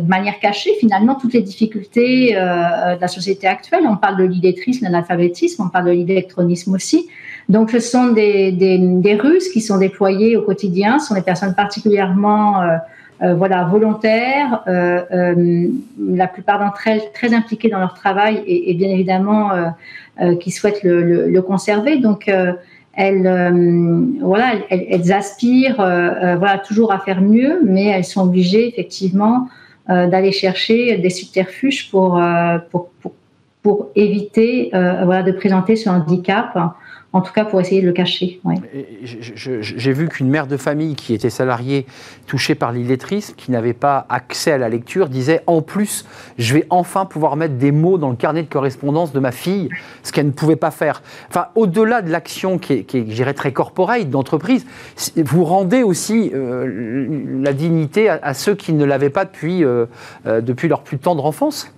de manière cachée finalement toutes les difficultés euh, de la société actuelle. On parle de l'illettrisme, de l'alphabétisme, on parle de l'électronisme aussi. Donc ce sont des, des, Russes qui sont déployés au quotidien, ce sont des personnes particulièrement euh, voilà, volontaires, la plupart d'entre elles très impliquées dans leur travail et, bien évidemment qui souhaitent le, le, conserver. Donc elles, voilà, elles, aspirent voilà, toujours à faire mieux, mais elles sont obligées effectivement euh, d'aller chercher des subterfuges pour, euh, éviter euh, de présenter ce handicap en tout cas pour essayer de le cacher. J'ai vu qu'une mère de famille qui était salariée touchée par l'illettrisme, qui n'avait pas accès à la lecture, disait en plus, je vais enfin pouvoir mettre des mots dans le carnet de correspondance de ma fille, ce qu'elle ne pouvait pas faire. Enfin, au-delà de l'action qui est, qui est très corporelle d'entreprise, vous rendez aussi euh, la dignité à, ceux qui ne l'avaient pas depuis, euh, euh, depuis leur plus tendre enfance?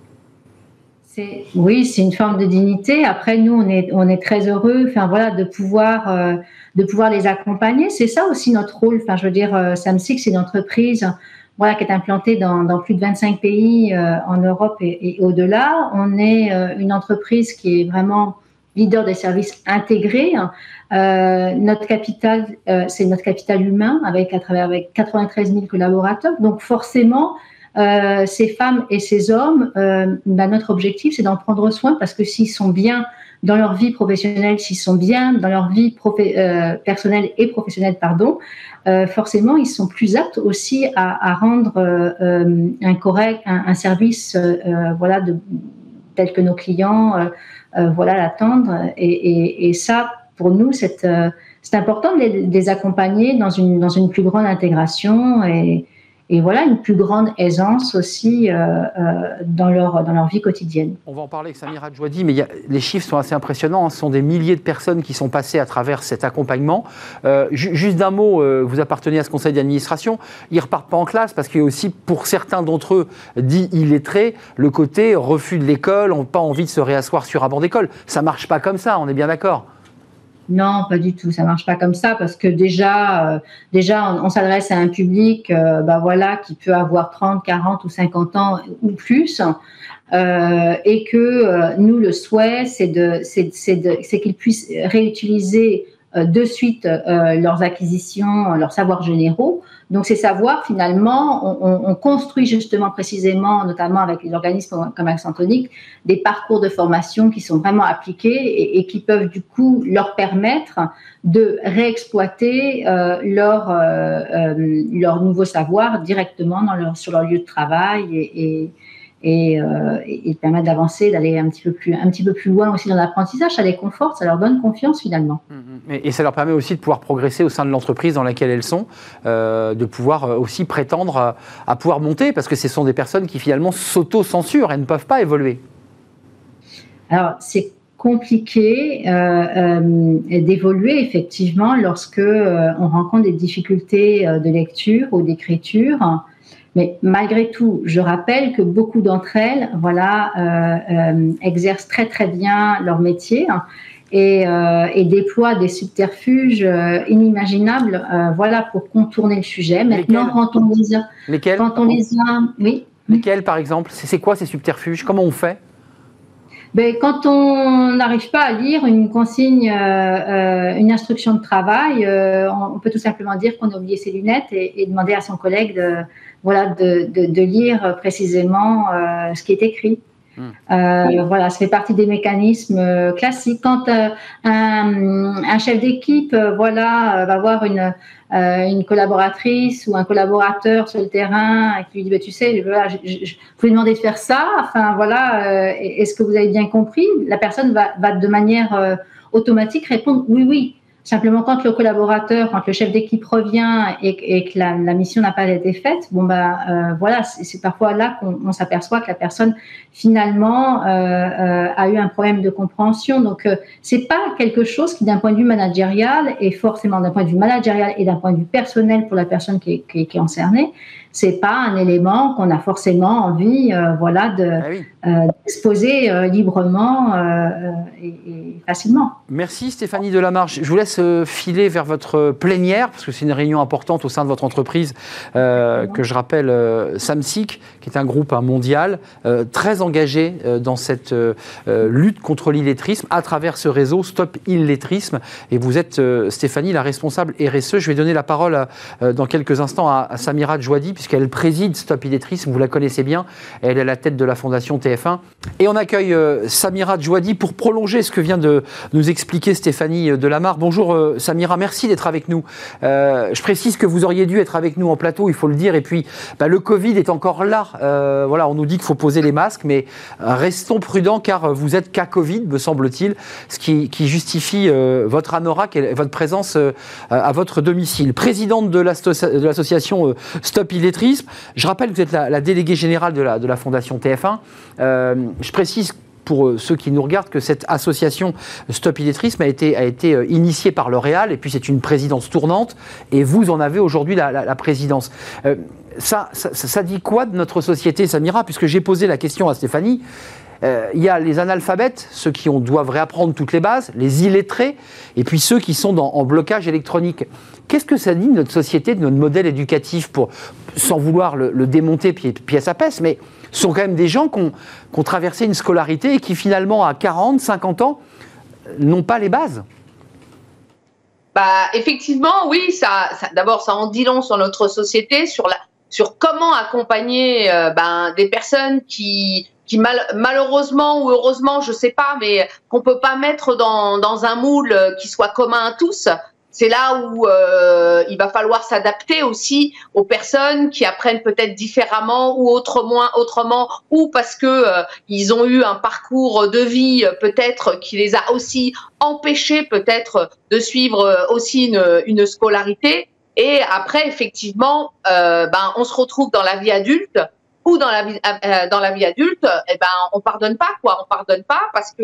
Oui, c'est une forme de dignité. Après, nous, on est, très heureux, enfin voilà, de pouvoir, euh, de pouvoir les accompagner. C'est ça aussi notre rôle. Enfin, je veux dire, euh, Samsix, c'est une entreprise, voilà, qui est implantée dans, plus de 25 pays euh, en Europe et, au-delà. On est une entreprise qui est vraiment leader des services intégrés. notre capital, c'est notre capital humain avec à travers avec 93 000 collaborateurs. Donc forcément, euh, ces femmes et ces hommes, euh, bah, notre objectif, c'est d'en prendre soin parce que s'ils sont bien dans leur vie professionnelle, s'ils sont bien dans leur vie euh, personnelle et professionnelle, pardon, forcément, ils sont plus aptes aussi à, rendre un service, tel que nos clients, voilà, l'attendent. Et, ça, pour nous, c'est important de les, de les, accompagner dans une, dans une plus grande intégration et, et voilà une plus grande aisance aussi euh, euh, dans, leur, dans leur vie quotidienne. On va en parler avec Samira Djouadi, mais les chiffres sont assez impressionnants. Hein. Ce sont des milliers de personnes qui sont passées à travers cet accompagnement. Euh, juste d'un mot, vous appartenez à ce conseil d'administration. Ils ne repartent pas en classe parce qu'il y a aussi, pour certains d'entre eux, dit illettrés, le côté refus de l'école, pas envie de se réasseoir sur un banc d'école. Ça ne marche pas comme ça, on est bien d'accord non, pas du tout. Ça marche pas comme ça parce que déjà, euh, déjà, on, s'adresse à un public, euh, bah voilà, qui peut avoir 30, 40 ou 50 ans ou plus, euh, et que nous le souhait, c'est de, c'est qu'ils puissent réutiliser de suite leurs acquisitions, leurs savoirs généraux donc ces savoirs, finalement, on, construit justement précisément, notamment avec les organismes comme Accentonique, des parcours de formation qui sont vraiment appliqués et, qui peuvent du coup leur permettre de réexploiter euh, leur, euh, euh, leur nouveau savoir directement dans leur, sur leur lieu de travail et, euh, et permettre d'avancer, d'aller un petit peu plus, un petit peu plus loin aussi dans l'apprentissage. Ça les conforte, ça leur donne confiance finalement. Mmh, mmh. Et, ça leur permet aussi de pouvoir progresser au sein de l'entreprise dans laquelle elles sont, euh, de pouvoir euh, aussi prétendre à, pouvoir monter, parce que ce sont des personnes qui finalement s'auto-censurent et ne peuvent pas évoluer. Alors c'est compliqué euh, d'évoluer effectivement lorsque on rencontre des difficultés de lecture ou d'écriture. Mais malgré tout, je rappelle que beaucoup d'entre elles, voilà, euh, euh, exercent très très bien leur métier hein, et, euh, et, déploient des subterfuges inimaginables, voilà, pour contourner le sujet. Maintenant, quand on les a, Lesquels quand on les a, oui. Lesquels, par exemple C'est quoi ces subterfuges? Comment on fait? Ben, quand on n'arrive pas à lire une consigne, une instruction de travail, on, peut tout simplement dire qu'on a oublié ses lunettes et, et demander à son collègue de, voilà, de, de, lire précisément euh, ce qui est écrit. Hmm. Euh, voilà, ça fait partie des mécanismes euh, classiques. Quand un, un, chef d'équipe, voilà, va voir une, une collaboratrice ou un collaborateur sur le terrain et qui lui dit, bah, tu sais, voilà, je, je, vous lui demander de faire ça. Enfin, voilà, est-ce que vous avez bien compris? La personne va, va de manière automatique répondre oui, oui. Simplement, quand le collaborateur, quand le chef d'équipe revient et, que la, mission n'a pas été faite, bon bah euh, voilà, c'est parfois là qu'on s'aperçoit que la personne finalement euh, euh, a eu un problème de compréhension. Donc c'est pas quelque chose qui, d'un point de vue managérial, et forcément d'un point de vue managérial et d'un point de vue personnel pour la personne qui est concernée, c'est pas un élément qu'on a forcément envie, euh, voilà, de, ah euh, d'exposer euh, librement et, facilement. Merci Stéphanie Delamarche. Je vous laisse filer vers votre plénière parce que c'est une réunion importante au sein de votre entreprise que je rappelle Samsic, qui est un groupe mondial très engagé dans cette lutte contre l'illettrisme à travers ce réseau Stop Illettrisme. Et vous êtes Stéphanie la responsable RSE. Je vais donner la parole dans quelques instants à, à Samira Djouadi puisqu'elle préside Stop Illettrisme, vous la connaissez bien, elle est à la tête de la fondation TF1. Et on accueille euh, Samira Djouadi pour prolonger ce que vient de nous expliquer Stéphanie euh, Delamarre. Bonjour euh, Samira, merci d'être avec nous. je précise que vous auriez dû être avec nous en plateau, il faut le dire, et puis bah, le Covid est encore là. voilà, on nous dit qu'il faut poser les masques, mais restons prudents car vous êtes cas Covid, me semble-t-il, ce qui, justifie votre anorak et votre présence à votre domicile. Présidente de l'association Stop Je rappelle que vous êtes la, déléguée générale de la, Fondation TF1. Euh, je précise pour euh, ceux qui nous regardent que cette association Stop Illettrisme a été, a été euh, initiée par L'Oréal et puis c'est une présidence tournante et vous en avez aujourd'hui la, présidence. ça, ça, dit quoi de notre société, Samira Puisque j'ai posé la question à Stéphanie? Il y a les analphabètes, ceux qui ont, doivent réapprendre toutes les bases, les illettrés, et puis ceux qui sont dans, en blocage électronique. Qu'est-ce que ça dit de notre société, de notre modèle éducatif, pour, sans vouloir le, démonter pièce à pièce, mais ce sont quand même des gens qui ont, traversé une scolarité et qui finalement, à 40, 50 ans, n'ont pas les bases? Bah, effectivement, oui, ça, d'abord, ça en dit long sur notre société, sur, la, sur comment accompagner euh, ben, des personnes qui qui malheureusement ou heureusement, je sais pas, mais qu'on peut pas mettre dans, dans un moule qui soit commun à tous. C'est là où euh, il va falloir s'adapter aussi aux personnes qui apprennent peut-être différemment ou autrement, autrement, ou parce que euh, ils ont eu un parcours de vie euh, peut-être qui les a aussi empêchés peut-être de suivre aussi une, une scolarité. Et après, effectivement, ben on se retrouve dans la vie adulte ou dans la vie dans la vie adulte, eh ben on pardonne pas quoi, on pardonne pas parce que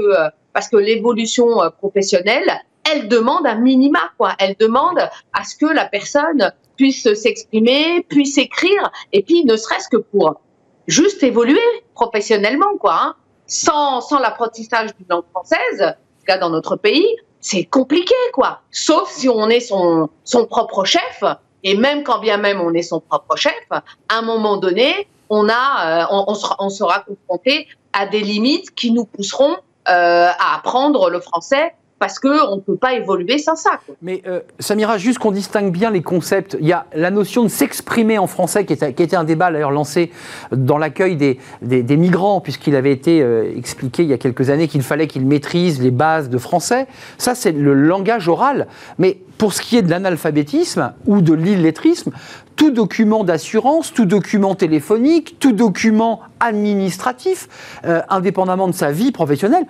parce que l'évolution professionnelle elle demande un minima, quoi. Elle demande à ce que la personne puisse s'exprimer, puisse écrire, et puis ne serait-ce que pour juste évoluer professionnellement, quoi. Hein. Sans, sans l'apprentissage d'une langue française, en tout cas dans notre pays, c'est compliqué, quoi. Sauf si on est son, son propre chef, et même quand bien même on est son propre chef, à un moment donné, on a, euh, on, sera, on, sera, confronté à des limites qui nous pousseront euh, à apprendre le français parce qu'on ne peut pas évoluer sans ça. Mais euh, Samira, juste qu'on distingue bien les concepts, il y a la notion de s'exprimer en français, qui était, un débat d'ailleurs lancé dans l'accueil des, des, migrants, puisqu'il avait été euh, expliqué il y a quelques années qu'il fallait qu'ils maîtrisent les bases de français. Ça, c'est le langage oral. Mais pour ce qui est de l'analphabétisme ou de l'illettrisme, tout document d'assurance, tout document téléphonique, tout document administratif, euh, indépendamment de sa vie professionnelle,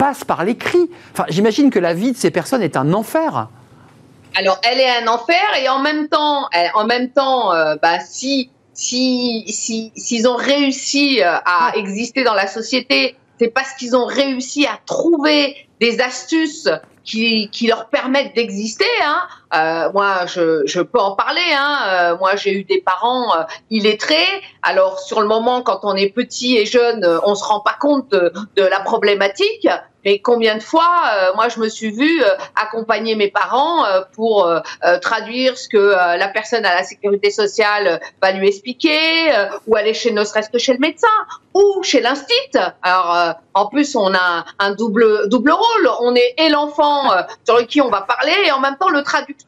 passe par l'écrit. Enfin, j'imagine que la vie de ces personnes est un enfer. Alors, elle est un enfer et en même temps, en même temps, euh, bah, si si s'ils ont réussi euh, à exister dans la société, c'est parce qu'ils ont réussi à trouver des astuces qui, qui leur permettent d'exister. Hein. Euh, moi, je, je, peux en parler. Hein. Euh, moi, j'ai eu des parents euh, illettrés. Alors, sur le moment, quand on est petit et jeune, euh, on se rend pas compte de, de la problématique. Mais combien de fois, euh, moi, je me suis vue accompagner mes parents pour traduire ce que la personne à la sécurité sociale va lui expliquer, ou aller chez ne serait-ce que chez le médecin, ou chez l'instit. Alors, en plus, on a un double double rôle. On est et l'enfant sur qui on va parler, et en même temps le traducteur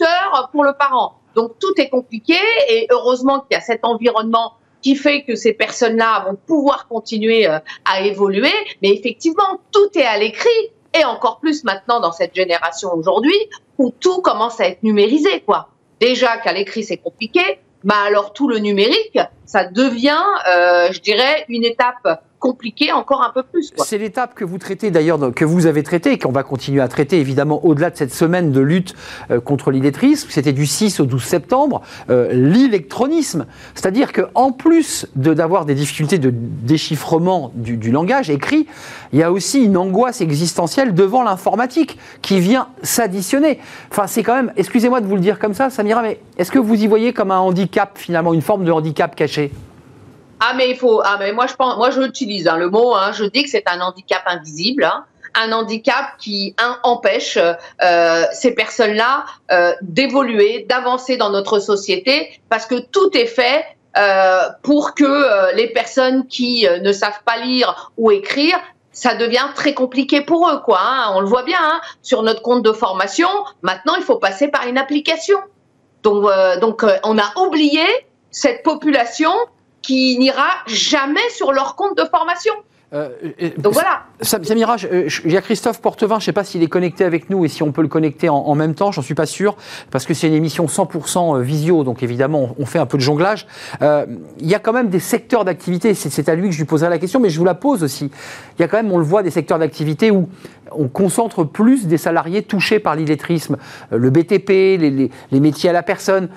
pour le parent. Donc tout est compliqué, et heureusement qu'il y a cet environnement qui fait que ces personnes-là vont pouvoir continuer euh, à évoluer. Mais effectivement, tout est à l'écrit et encore plus maintenant dans cette génération aujourd'hui où tout commence à être numérisé, quoi. Déjà qu'à l'écrit c'est compliqué, bah alors tout le numérique, ça devient, euh, je dirais, une étape compliqué encore un peu plus. C'est l'étape que vous traitez d'ailleurs, que vous avez traitée, qu'on va continuer à traiter évidemment au-delà de cette semaine de lutte euh, contre l'illettrisme. C'était du 6 au 12 septembre. Euh, l'électronisme, c'est-à-dire qu'en plus d'avoir des difficultés de déchiffrement du, du, langage écrit, il y a aussi une angoisse existentielle devant l'informatique qui vient s'additionner. Enfin, c'est quand même, excusez-moi de vous le dire comme ça, Samira, mais est-ce que vous y voyez comme un handicap finalement, une forme de handicap caché? Ah mais il faut. Ah mais moi je pense, moi je l'utilise hein, le mot. Hein, je dis que c'est un handicap invisible. Hein, un handicap qui empêche euh, ces personnes-là euh, d'évoluer, d'avancer dans notre société, parce que tout est fait euh, pour que les personnes qui ne savent pas lire ou écrire, ça devient très compliqué pour eux, quoi. On le voit bien sur notre compte de formation. Maintenant, il faut passer par une application. Donc, donc, on a oublié cette population qui n'ira jamais sur leur compte de formation. Euh, Donc voilà. Samira, il y a Christophe Portevin, je ne sais pas s'il est connecté avec nous et si on peut le connecter en, même temps, j'en suis pas sûr, parce que c'est une émission 100% euh, visio, donc évidemment on fait un peu de jonglage. Euh, il y a quand même des secteurs d'activité, c'est à lui que je lui poserai la question, mais je vous la pose aussi. Il y a quand même, on le voit, des secteurs d'activité où on concentre plus des salariés touchés par l'illettrisme. Le BTP, les, métiers à la personne,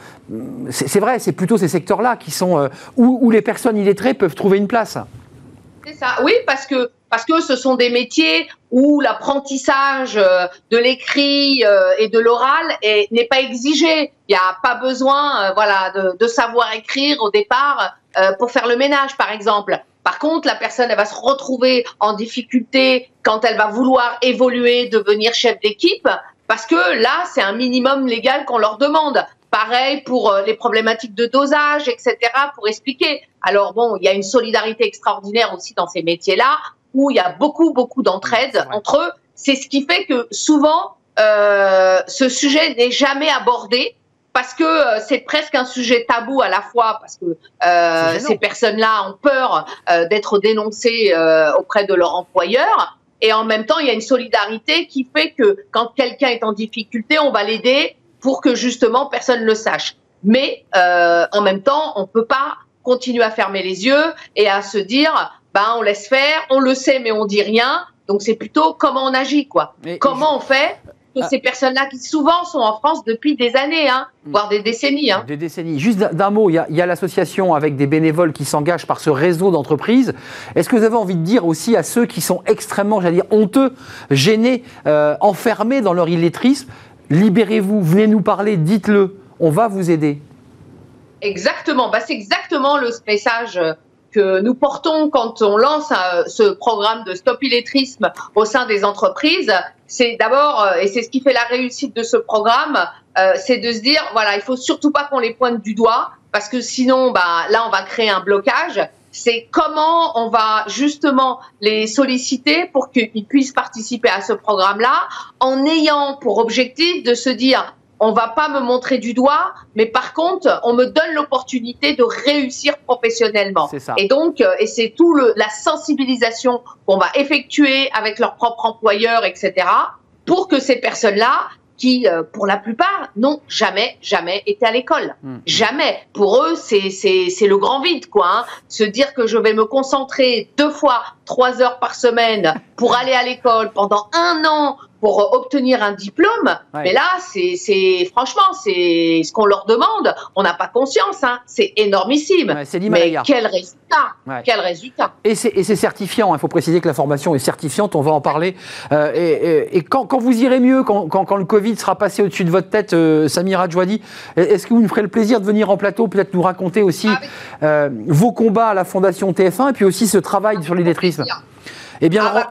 c'est vrai, c'est plutôt ces secteurs-là qui sont où, où les personnes illettrées peuvent trouver une place. C'est ça. Oui, parce que parce que ce sont des métiers où l'apprentissage euh, de l'écrit euh, et de l'oral n'est pas exigé. Il n'y a pas besoin, euh, voilà, de, de, savoir écrire au départ pour faire le ménage, par exemple. Par contre, la personne, elle va se retrouver en difficulté quand elle va vouloir évoluer, devenir chef d'équipe, parce que là, c'est un minimum légal qu'on leur demande. Pareil pour euh, les problématiques de dosage, etc., pour expliquer. Alors bon, il y a une solidarité extraordinaire aussi dans ces métiers-là, où il y a beaucoup, beaucoup d'entraide entre eux. C'est ce qui fait que souvent, euh, ce sujet n'est jamais abordé parce que euh, c'est presque un sujet tabou à la fois, parce que euh, ces personnes-là ont peur euh, d'être dénoncées auprès de leur employeur. Et en même temps, il y a une solidarité qui fait que quand quelqu'un est en difficulté, on va l'aider pour que justement personne ne le sache. Mais en même temps, on ne peut pas continuer à fermer les yeux et à se dire, ben on laisse faire, on le sait mais on dit rien. Donc c'est plutôt comment on agit, quoi. comment on fait ah. ces personnes-là qui souvent sont en France depuis des années, hein, mm. voire des décennies. Hein. Des décennies. Juste d'un mot, il y a, l'association avec des bénévoles qui s'engagent par ce réseau d'entreprises. Est-ce que vous avez envie de dire aussi à ceux qui sont extrêmement, j'allais dire, honteux, gênés, euh, enfermés dans leur illettrisme, libérez-vous, venez nous parler, dites-le, on va vous aider. Exactement, bah, c'est exactement le message euh, que nous portons quand on lance euh, ce programme de stop illettrisme au sein des entreprises, c'est d'abord, euh, et c'est ce qui fait la réussite de ce programme, c'est de se dire, voilà, il faut surtout pas qu'on les pointe du doigt, parce que sinon, bah, là, on va créer un blocage. C'est comment on va justement les solliciter pour qu'ils puissent participer à ce programme-là, en ayant pour objectif de se dire, on va pas me montrer du doigt, mais par contre, on me donne l'opportunité de réussir professionnellement. Et donc, euh, et c'est tout le, la sensibilisation qu'on va effectuer avec leur propre employeur, etc., pour que ces personnes-là qui, euh, pour la plupart, n'ont jamais, jamais été à l'école. Hmm. Jamais. Pour eux, c'est, c'est, c'est le grand vide, quoi. Hein. Se dire que je vais me concentrer deux fois, trois heures par semaine pour aller à l'école pendant un an pour obtenir un diplôme. Mais là, c'est franchement, c'est ce qu'on leur demande. On n'a pas conscience. Hein. C'est énormissime. Mais quel résultat? Quel résultat? Et c'est certifiant. Il faut préciser que la formation est certifiante. On va en parler. Euh, et, quand, vous irez mieux, quand, quand, le Covid sera passé au-dessus de votre tête, euh, Samira Djouadi, est-ce que vous nous ferez le plaisir de venir en plateau, peut-être nous raconter aussi euh, vos combats à la Fondation TF1 et puis aussi ce travail sur l'illettrisme? Eh bien, ah,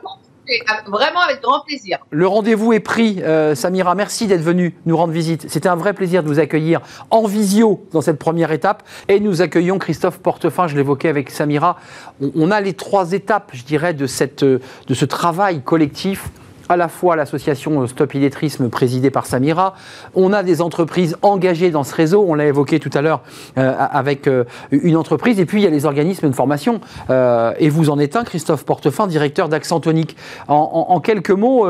Vraiment avec grand plaisir. Le rendez-vous est pris. Euh, Samira, merci d'être venue nous rendre visite. C'était un vrai plaisir de vous accueillir en visio dans cette première étape. Et nous accueillons Christophe Portefin, je l'évoquais avec Samira. On, a les trois étapes, je dirais, de, de ce travail collectif à la fois l'association Stop Illettrisme présidée par Samira, on a des entreprises engagées dans ce réseau, on l'a évoqué tout à l'heure euh, avec euh, une entreprise, et puis il y a les organismes de formation, euh, et vous en êtes un, Christophe Portefin, directeur d'Accent Tonique. En, quelques mots,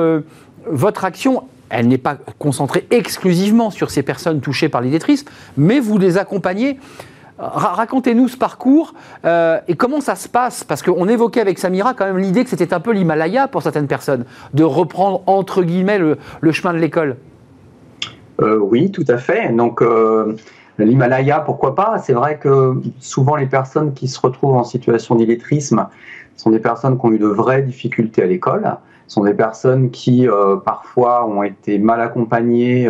votre action, elle n'est pas concentrée exclusivement sur ces personnes touchées par l'illettrisme, mais vous les accompagnez Racontez-nous ce parcours euh, et comment ça se passe, parce qu'on évoquait avec Samira quand même l'idée que c'était un peu l'Himalaya pour certaines personnes, de reprendre entre guillemets le, chemin de l'école. Euh, oui, tout à fait. Donc euh, l'Himalaya, pourquoi pas? C'est vrai que souvent les personnes qui se retrouvent en situation d'illettrisme sont des personnes qui ont eu de vraies difficultés à l'école, sont des personnes qui parfois ont été mal accompagnées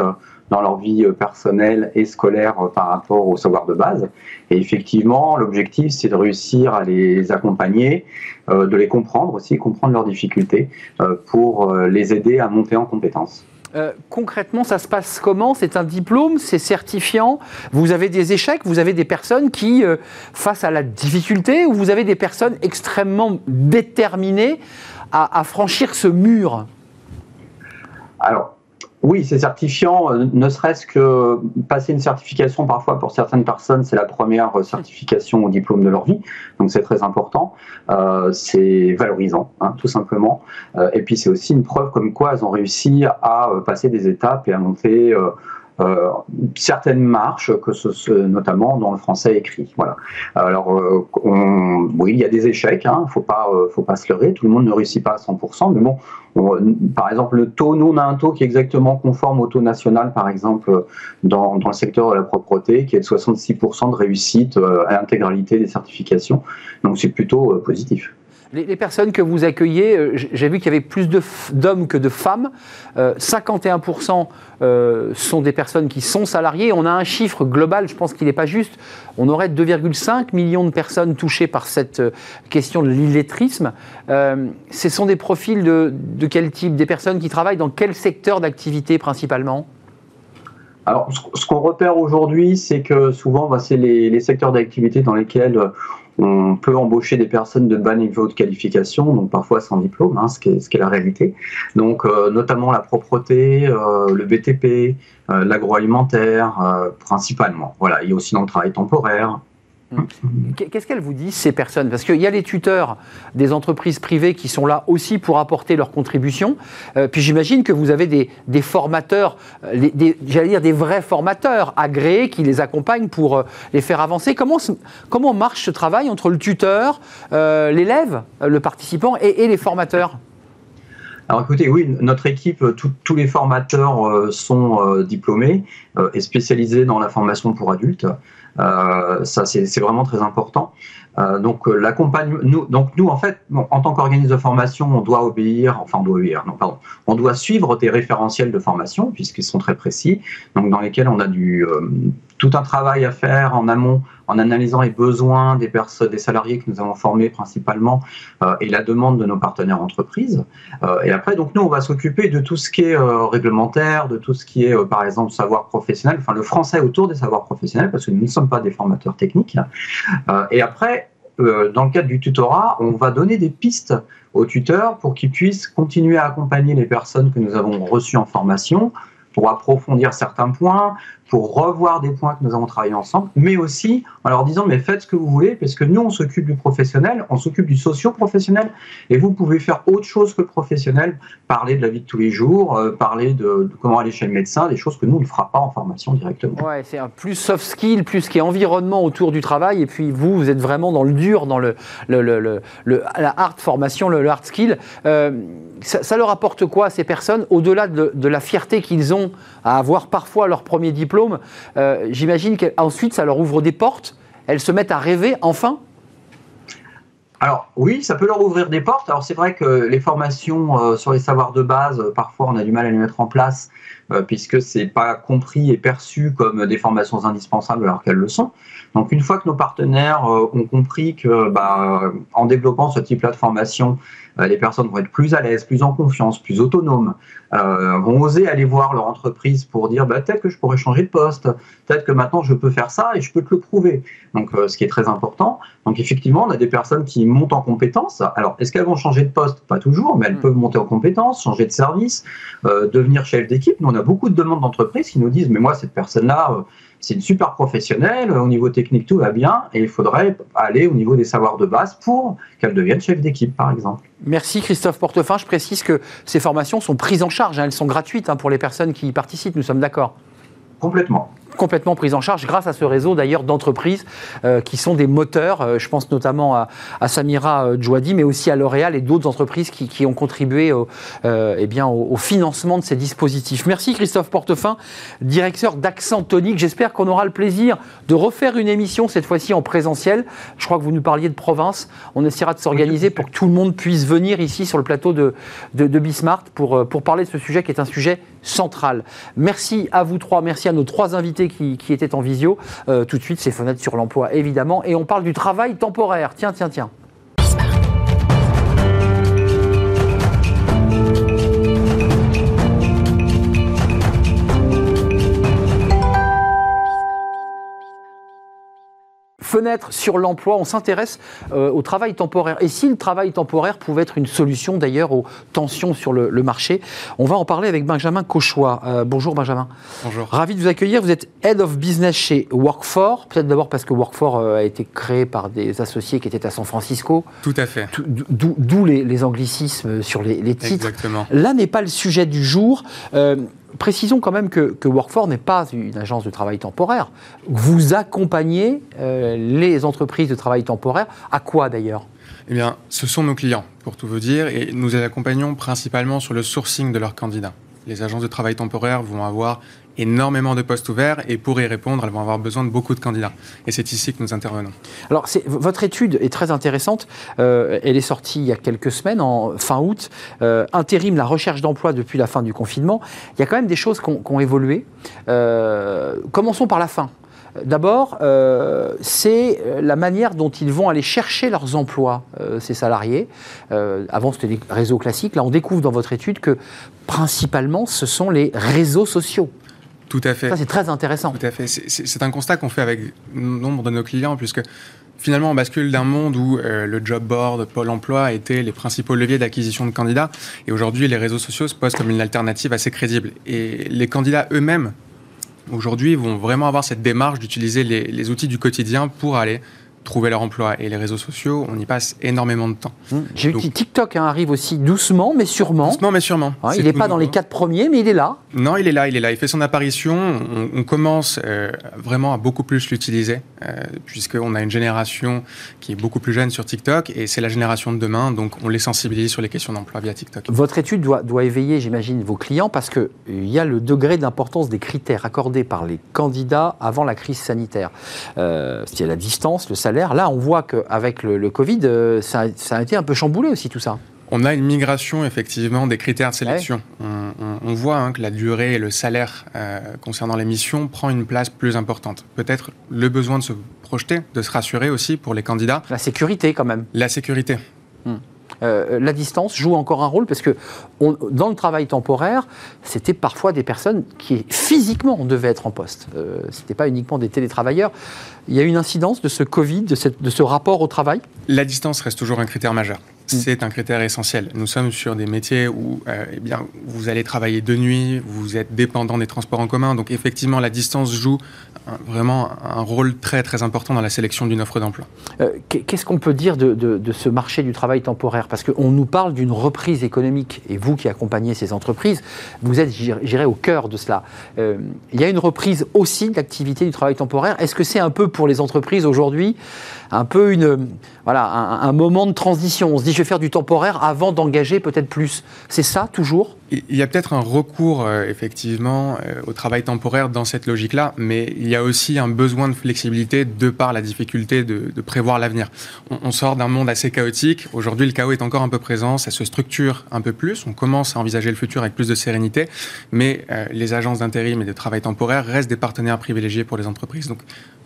dans leur vie euh, personnelle et scolaire euh, par rapport au savoir de base. Et effectivement, l'objectif, c'est de réussir à les accompagner, euh, de les comprendre aussi, comprendre leurs difficultés pour les aider à monter en compétences. concrètement, ça se passe comment? C'est un diplôme, c'est certifiant? Vous avez des échecs, vous avez des personnes qui, face à la difficulté, ou vous avez des personnes extrêmement déterminées à, à franchir ce mur? Alors, oui, c'est certifiant, euh, ne serait-ce que passer une certification, parfois pour certaines personnes, c'est la première euh, certification au diplôme de leur vie, donc c'est très important, euh, c'est valorisant, hein, tout simplement, et puis c'est aussi une preuve comme quoi elles ont réussi à passer des étapes et à monter euh, certaines marches, que ce, notamment dans le français écrit. Voilà. Alors, euh, oui, il y a des échecs, hein, faut pas, euh, faut pas se leurrer. Tout le monde ne réussit pas à 100%, mais bon, par exemple, le taux, nous on a un taux qui est exactement conforme au taux national, par exemple, dans, dans le secteur de la propreté, qui est de 66% de réussite à l'intégralité des certifications. Donc c'est plutôt positif. Les, personnes que vous accueillez, euh, j'ai vu qu'il y avait plus d'hommes que de femmes. 51% euh, euh, sont des personnes qui sont salariées. On a un chiffre global, je pense qu'il n'est pas juste. On aurait 2,5 millions de personnes touchées par cette question de l'illettrisme. ce sont des profils de, quel type? Des personnes qui travaillent dans quel secteur d'activité principalement? Alors, ce qu'on repère aujourd'hui, c'est que souvent, bah, c'est les, secteurs d'activité dans lesquels on peut embaucher des personnes de bas niveau de qualification, donc parfois sans diplôme, hein, ce, qui est, la réalité. Donc, euh, notamment la propreté, euh, le BTP, euh, l'agroalimentaire, principalement. Voilà, il y a aussi dans le travail temporaire. Qu'est-ce qu'elles vous disent, ces personnes? Parce qu'il y a les tuteurs des entreprises privées qui sont là aussi pour apporter leur contribution. Euh, puis j'imagine que vous avez des, formateurs, j'allais dire des vrais formateurs agréés qui les accompagnent pour euh, les faire avancer. Comment, comment marche ce travail entre le tuteur, euh, l'élève, le participant et, les formateurs? Alors écoutez, oui, notre équipe, tous les formateurs euh, sont euh, diplômés euh, et spécialisés dans la formation pour adultes. Ça, c'est vraiment très important. donc l'accompagnement, nous, donc nous en fait, en tant qu'organisme de formation, on doit obéir, enfin on doit obéir, non pardon, on doit suivre des référentiels de formation puisqu'ils sont très précis, donc dans lesquels on a du tout un travail à faire en amont en analysant les besoins des personnes, des salariés que nous avons formés principalement euh, et la demande de nos partenaires entreprises. Euh, et après, donc nous, on va s'occuper de tout ce qui est euh, réglementaire, de tout ce qui est, par exemple, savoir professionnel, enfin le français autour des savoirs professionnels, parce que nous ne sommes pas des formateurs techniques. et après, dans le cadre du tutorat, on va donner des pistes aux tuteurs pour qu'ils puissent continuer à accompagner les personnes que nous avons reçues en formation pour approfondir certains points, pour revoir des points que nous avons travaillé ensemble, mais aussi en leur disant mais faites ce que vous voulez, parce que nous on s'occupe du professionnel, on s'occupe du socio-professionnel, et vous pouvez faire autre chose que le professionnel, parler de la vie de tous les jours, euh, parler de, comment aller chez le médecin, des choses que nous on ne fera pas en formation directement. Ouais, c'est un plus soft skill, plus qui est environnement autour du travail, et puis vous, vous êtes vraiment dans le dur, dans le, le, le, la hard formation, le, hard skill. Euh, ça, leur apporte quoi à ces personnes, au-delà de, de la fierté qu'ils ont à avoir parfois leur premier diplôme, euh, j'imagine qu'ensuite ça leur ouvre des portes, elles se mettent à rêver enfin? Alors oui, ça peut leur ouvrir des portes. Alors c'est vrai que les formations euh, sur les savoirs de base, euh, parfois on a du mal à les mettre en place puisque c'est pas compris et perçu comme des formations indispensables alors qu'elles le sont. Donc une fois que nos partenaires ont compris que bah, en développant ce type-là de formation, euh, les personnes vont être plus à l'aise, plus en confiance, plus autonomes, euh, vont oser aller voir leur entreprise pour dire bah, peut-être que je pourrais changer de poste, peut-être que maintenant je peux faire ça et je peux te le prouver. Donc, euh, ce qui est très important. Donc, effectivement, on a des personnes qui montent en compétences. Alors, est-ce qu'elles vont changer de poste? Pas toujours, mais elles mm. peuvent monter en compétences, changer de service, devenir chef d'équipe. Nous, on a beaucoup de demandes d'entreprises qui nous disent mais moi, cette personne-là, c'est une super professionnelle, au niveau technique tout va bien, et il faudrait aller au niveau des savoirs de base pour qu'elle devienne chef d'équipe, par exemple. Merci Christophe Portefin. Je précise que ces formations sont prises en charge, hein. elles sont gratuites hein, pour les personnes qui y participent, nous sommes d'accord Complètement complètement prise en charge grâce à ce réseau d'ailleurs d'entreprises euh, qui sont des moteurs. Euh, je pense notamment à, Samira euh, Djouadi, mais aussi à L'Oréal et d'autres entreprises qui, ont contribué au, eh bien, au, financement de ces dispositifs. Merci Christophe Portefin, directeur d'Accent Tonique. J'espère qu'on aura le plaisir de refaire une émission cette fois-ci en présentiel. Je crois que vous nous parliez de province. On essaiera de s'organiser pour que tout le monde puisse venir ici sur le plateau de, de, pour, pour parler de ce sujet qui est un sujet central. Merci à vous trois, merci à nos trois invités qui, étaient en visio. Euh, tout de suite, c'est fenêtres sur l'emploi, évidemment. Et on parle du travail temporaire. Tiens, tiens, tiens. Fenêtre sur l'emploi, on s'intéresse euh, au travail temporaire. Et si le travail temporaire pouvait être une solution d'ailleurs aux tensions sur le, marché, on va en parler avec Benjamin Cauchois. Euh, bonjour Benjamin. Bonjour. Ravi de vous accueillir. Vous êtes Head of Business chez Workfor. Peut-être d'abord parce que Workfor euh, a été créé par des associés qui étaient à San Francisco. Tout à fait. D'où les, anglicismes sur les, les titres. Exactement. Là n'est pas le sujet du jour précisons quand même que, que Workfor n'est pas une agence de travail temporaire. Vous accompagnez euh, les entreprises de travail temporaire. À quoi d'ailleurs? Eh bien, ce sont nos clients, pour tout vous dire, et nous les accompagnons principalement sur le sourcing de leurs candidats. Les agences de travail temporaire vont avoir énormément de postes ouverts et pour y répondre, elles vont avoir besoin de beaucoup de candidats. Et c'est ici que nous intervenons. Alors, votre étude est très intéressante. Euh, elle est sortie il y a quelques semaines, en fin août. Euh, intérim la recherche d'emploi depuis la fin du confinement. Il y a quand même des choses qui ont, évolué. Euh, commençons par la fin. D'abord, c'est la manière dont ils vont aller chercher leurs emplois, ces salariés. avant, c'était des réseaux classiques. Là, on découvre dans votre étude que principalement, ce sont les réseaux sociaux. Tout à fait. Ça, c'est très intéressant. Tout à fait. C'est un constat qu'on fait avec nombre de nos clients, puisque finalement, on bascule d'un monde où euh, le job board, Pôle emploi étaient les principaux leviers d'acquisition de candidats. Et aujourd'hui, les réseaux sociaux se posent comme une alternative assez crédible. Et les candidats eux-mêmes, aujourd'hui, vont vraiment avoir cette démarche d'utiliser les, outils du quotidien pour aller trouver leur emploi. Et les réseaux sociaux, on y passe énormément de temps. Mmh. J'ai vu que TikTok hein, arrive aussi doucement, mais sûrement. Doucement, mais sûrement. il n'est pas dans les quatre premiers, mais il est là. Non, il est là, il est là. Il fait son apparition. On, commence euh, vraiment à beaucoup plus l'utiliser, euh, puisqu'on a une génération qui est beaucoup plus jeune sur TikTok, et c'est la génération de demain, donc on les sensibilise sur les questions d'emploi via TikTok. Votre étude doit, doit éveiller, j'imagine, vos clients, parce qu'il y a le degré d'importance des critères accordés par les candidats avant la crise sanitaire. Euh, c'est la distance, le salaire Là, on voit qu'avec le, Covid, euh, ça, a été un peu chamboulé aussi tout ça. On a une migration effectivement des critères de sélection. On, voit hein, que la durée et le salaire euh, concernant les missions prend une place plus importante. Peut-être le besoin de se projeter, de se rassurer aussi pour les candidats. La sécurité quand même. La sécurité. Euh, la distance joue encore un rôle parce que dans le travail temporaire, c'était parfois des personnes qui physiquement devaient être en poste. Euh, ce n'était pas uniquement des télétravailleurs. Il y a une incidence de ce Covid, de ce rapport au travail? La distance reste toujours un critère majeur. Mm. c'est un critère essentiel. Nous sommes sur des métiers où euh, eh bien, vous allez travailler de nuit, vous êtes dépendant des transports en commun, donc effectivement la distance joue vraiment un rôle très très important dans la sélection d'une offre d'emploi. Euh, qu'est-ce qu'on peut dire de, ce marché du travail temporaire? Parce qu'on nous parle d'une reprise économique, et vous qui accompagnez ces entreprises, vous êtes, j'irai, au cœur de cela. Euh, il y a une reprise aussi de l'activité du travail temporaire. Est-ce que c'est un peu pour les entreprises aujourd'hui un peu une, voilà, un, moment de transition. On se dit, je vais faire du temporaire avant d'engager peut-être plus. C'est ça, toujours? Il y a peut-être un recours, euh, effectivement, euh, au travail temporaire dans cette logique-là, mais il y a aussi un besoin de flexibilité de par la difficulté de, prévoir l'avenir. On, sort d'un monde assez chaotique. Aujourd'hui, le chaos est encore un peu présent. Ça se structure un peu plus. On commence à envisager le futur avec plus de sérénité, mais euh, les agences d'intérim et de travail temporaire restent des partenaires privilégiés pour les entreprises. Donc,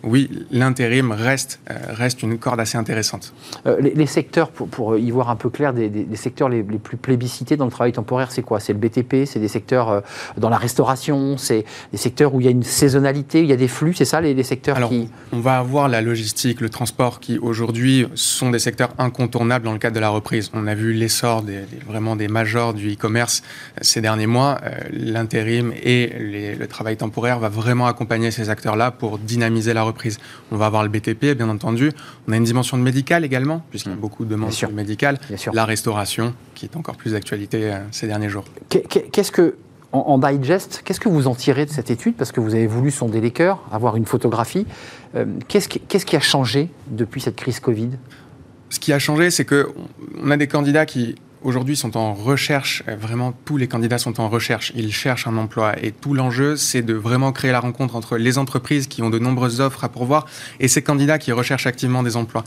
oui, l'intérim reste, reste une corde assez intéressante. Les, secteurs, pour, y voir un peu clair, des, secteurs les, plus plébiscités dans le travail temporaire, c'est quoi? C'est le BTP, c'est des secteurs euh, dans la restauration, c'est des secteurs où il y a une saisonnalité, où il y a des flux, c'est ça les, secteurs Alors, qui... On va avoir la logistique, le transport qui aujourd'hui sont des secteurs incontournables dans le cadre de la reprise. On a vu l'essor des, vraiment des majors du e-commerce euh, ces derniers mois. L'intérim et le travail temporaire va vraiment accompagner ces acteurs-là pour dynamiser la reprise. On va avoir le BTP, bien entendu. On a une dimension de médical également, puisqu'il y a mmh. beaucoup de demandes sur le médical. La restauration, qui est encore plus d'actualité euh, ces derniers jours. Qu'est-ce que, en, digest, qu'est-ce que vous en tirez de cette étude? Parce que vous avez voulu sonder les cœurs, avoir une photographie. Euh, qu'est-ce, qui, qu'est-ce qui a changé depuis cette crise Covid? Ce qui a changé, c'est qu'on a des candidats qui aujourd'hui sont en recherche, euh, vraiment tous les candidats sont en recherche, ils cherchent un emploi. Et tout l'enjeu c'est de vraiment créer la rencontre entre les entreprises qui ont de nombreuses offres à pourvoir et ces candidats qui recherchent activement des emplois.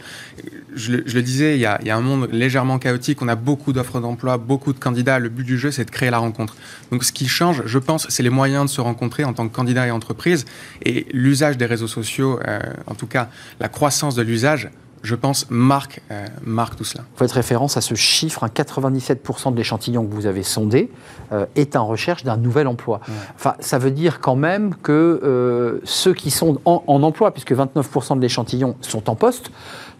Je le, disais, il y, a, un monde légèrement chaotique, on a beaucoup d'offres d'emploi, beaucoup de candidats, le but du jeu c'est de créer la rencontre. Donc ce qui change, je pense, c'est les moyens de se rencontrer en tant que candidat et entreprise. Et l'usage des réseaux sociaux, euh, en tout cas la croissance de l'usage je pense, marque, euh, marque tout cela. Vous faites référence à ce chiffre, 97% de l'échantillon que vous avez sondé euh, est en recherche d'un nouvel emploi. Enfin, ça veut dire quand même que euh, ceux qui sont en, emploi, puisque 29% de l'échantillon sont en poste,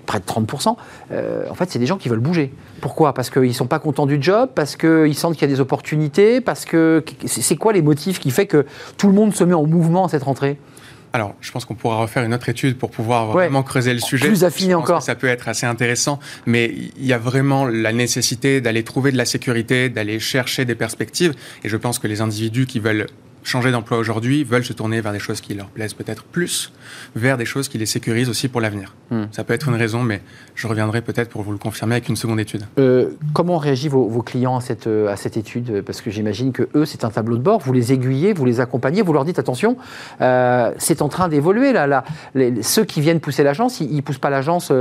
près de 30%, en fait, c'est des gens qui veulent bouger. Pourquoi? Parce qu'ils ne sont pas contents du job, parce qu'ils sentent qu'il y a des opportunités, parce que... C'est quoi les motifs qui fait que tout le monde se met en mouvement à cette rentrée? Alors, je pense qu'on pourra refaire une autre étude pour pouvoir vraiment creuser le sujet. Plus affiné encore. ça peut être assez intéressant, mais il y a vraiment la nécessité d'aller trouver de la sécurité, d'aller chercher des perspectives. Et je pense que les individus qui veulent changer d'emploi aujourd'hui veulent se tourner vers des choses qui leur plaisent peut-être plus, vers des choses qui les sécurisent aussi pour l'avenir. Hmm. Ça peut être une raison, mais je reviendrai peut-être pour vous le confirmer avec une seconde étude. Euh, comment réagissent vos, vos, clients à cette, euh, à cette étude? Parce que j'imagine que eux, c'est un tableau de bord. Vous les aiguillez, vous les accompagnez, vous leur dites attention, euh, c'est en train d'évoluer là. là. ceux qui viennent pousser l'agence, ils, ne poussent pas l'agence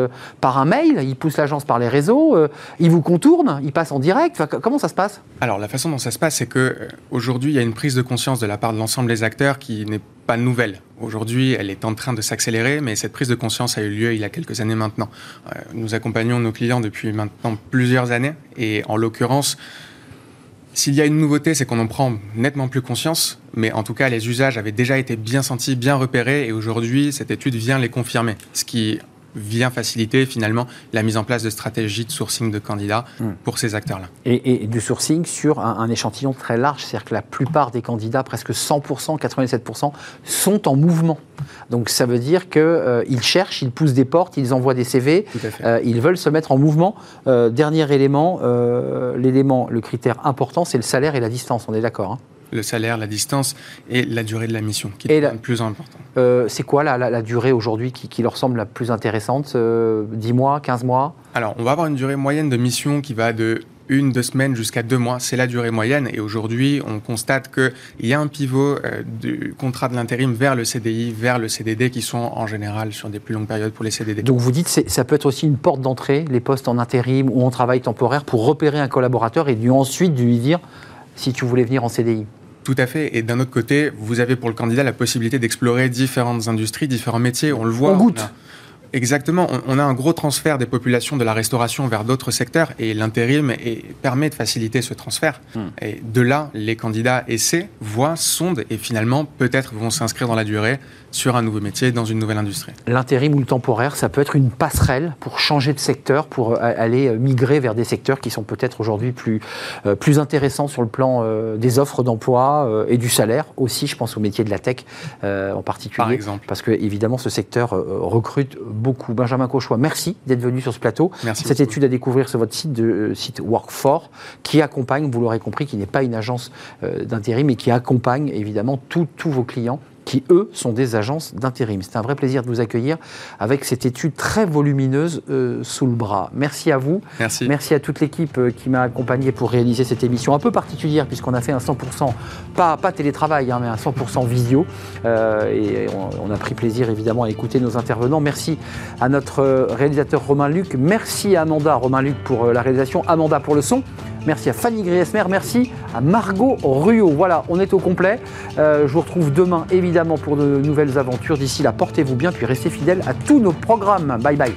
par un mail, ils poussent l'agence par les réseaux, ils vous contournent, ils passent en direct. comment ça se passe? Alors la façon dont ça se passe, c'est que aujourd'hui, il y a une prise de conscience de la part de l'ensemble des acteurs qui n'est pas nouvelle. Aujourd'hui, elle est en train de s'accélérer, mais cette prise de conscience a eu lieu il y a quelques années maintenant. Euh, nous accompagnons nos clients depuis maintenant plusieurs années, et en l'occurrence, s'il y a une nouveauté, c'est qu'on en prend nettement plus conscience, mais en tout cas, les usages avaient déjà été bien sentis, bien repérés, et aujourd'hui, cette étude vient les confirmer. Ce qui vient faciliter finalement la mise en place de stratégies de sourcing de candidats Hmm. pour ces acteurs-là. Et, et du sourcing sur un, un échantillon très large, c'est-à-dire que la plupart des candidats, presque 100%, 87%, sont en mouvement. Donc ça veut dire qu'ils cherchent, ils poussent des portes, ils envoient des CV, euh, ils veulent se mettre en mouvement. Euh, dernier élément, euh, l'élément, le critère important, c'est le salaire et la distance, on est d'accord hein Le salaire, la distance et la durée de la mission qui est la- le plus important. Euh, C'est quoi la, la- la durée aujourd'hui qui, qui leur semble la plus intéressante euh, 10 mois, 15 mois? Alors, on va avoir une durée moyenne de mission qui va de une, deux semaines jusqu'à deux mois. C'est la durée moyenne. Et aujourd'hui, on constate qu'il y a un pivot euh, du contrat de l'intérim vers le CDI, vers le CDD, qui sont en général sur des plus longues périodes pour les CDD. Donc vous dites que ça peut être aussi une porte d'entrée, les postes en intérim ou en travail temporaire, pour repérer un collaborateur et lui ensuite lui dire si tu voulais venir en CDI. Tout à fait. Et d'un autre côté, vous avez pour le candidat la possibilité d'explorer différentes industries, différents métiers. On le voit. On goûte. a- Exactement. On, on a un gros transfert des populations de la restauration vers d'autres secteurs et l'intérim permet de faciliter ce transfert. Hmm. Et de là, les candidats essaient, voient, sondent et finalement, peut-être vont s'inscrire dans la durée sur un nouveau métier, dans une nouvelle industrie. L'intérim ou le temporaire, ça peut être une passerelle pour changer de secteur, pour euh, aller euh, migrer vers des secteurs qui sont peut-être aujourd'hui plus, euh, plus intéressants sur le plan euh, des offres d'emploi euh, et du salaire aussi. Je pense au métier de la tech en particulier. Par exemple. Parce que évidemment, ce secteur recrute beaucoup. Benjamin Cauchois, merci d'être venu sur ce plateau. Merci Cette beaucoup. étude à découvrir sur votre site, de, euh, site Work4, qui accompagne, vous l'aurez compris, qui n'est pas une agence euh, d'intérim, mais qui accompagne évidemment tous vos clients qui, eux, sont des agences d'intérim. C'est un vrai plaisir de vous accueillir avec cette étude très volumineuse euh, sous le bras. Merci à vous. Merci. Merci à toute l'équipe euh, qui m'a accompagné pour réaliser cette émission un peu particulière puisqu'on a fait un 100%, pas, pas télétravail, hein, mais un 100% visio. Euh, et on, on a pris plaisir évidemment à écouter nos intervenants. Merci à notre réalisateur Romain Luc. Merci à Amanda Romain Luc pour la réalisation, Amanda pour le son. Merci à Fanny Griesmer, merci à Margot Ruot. Voilà, on est au complet. Euh, je vous retrouve demain évidemment pour de nouvelles aventures. D'ici là, portez-vous bien puis restez fidèles à tous nos programmes. Bye bye.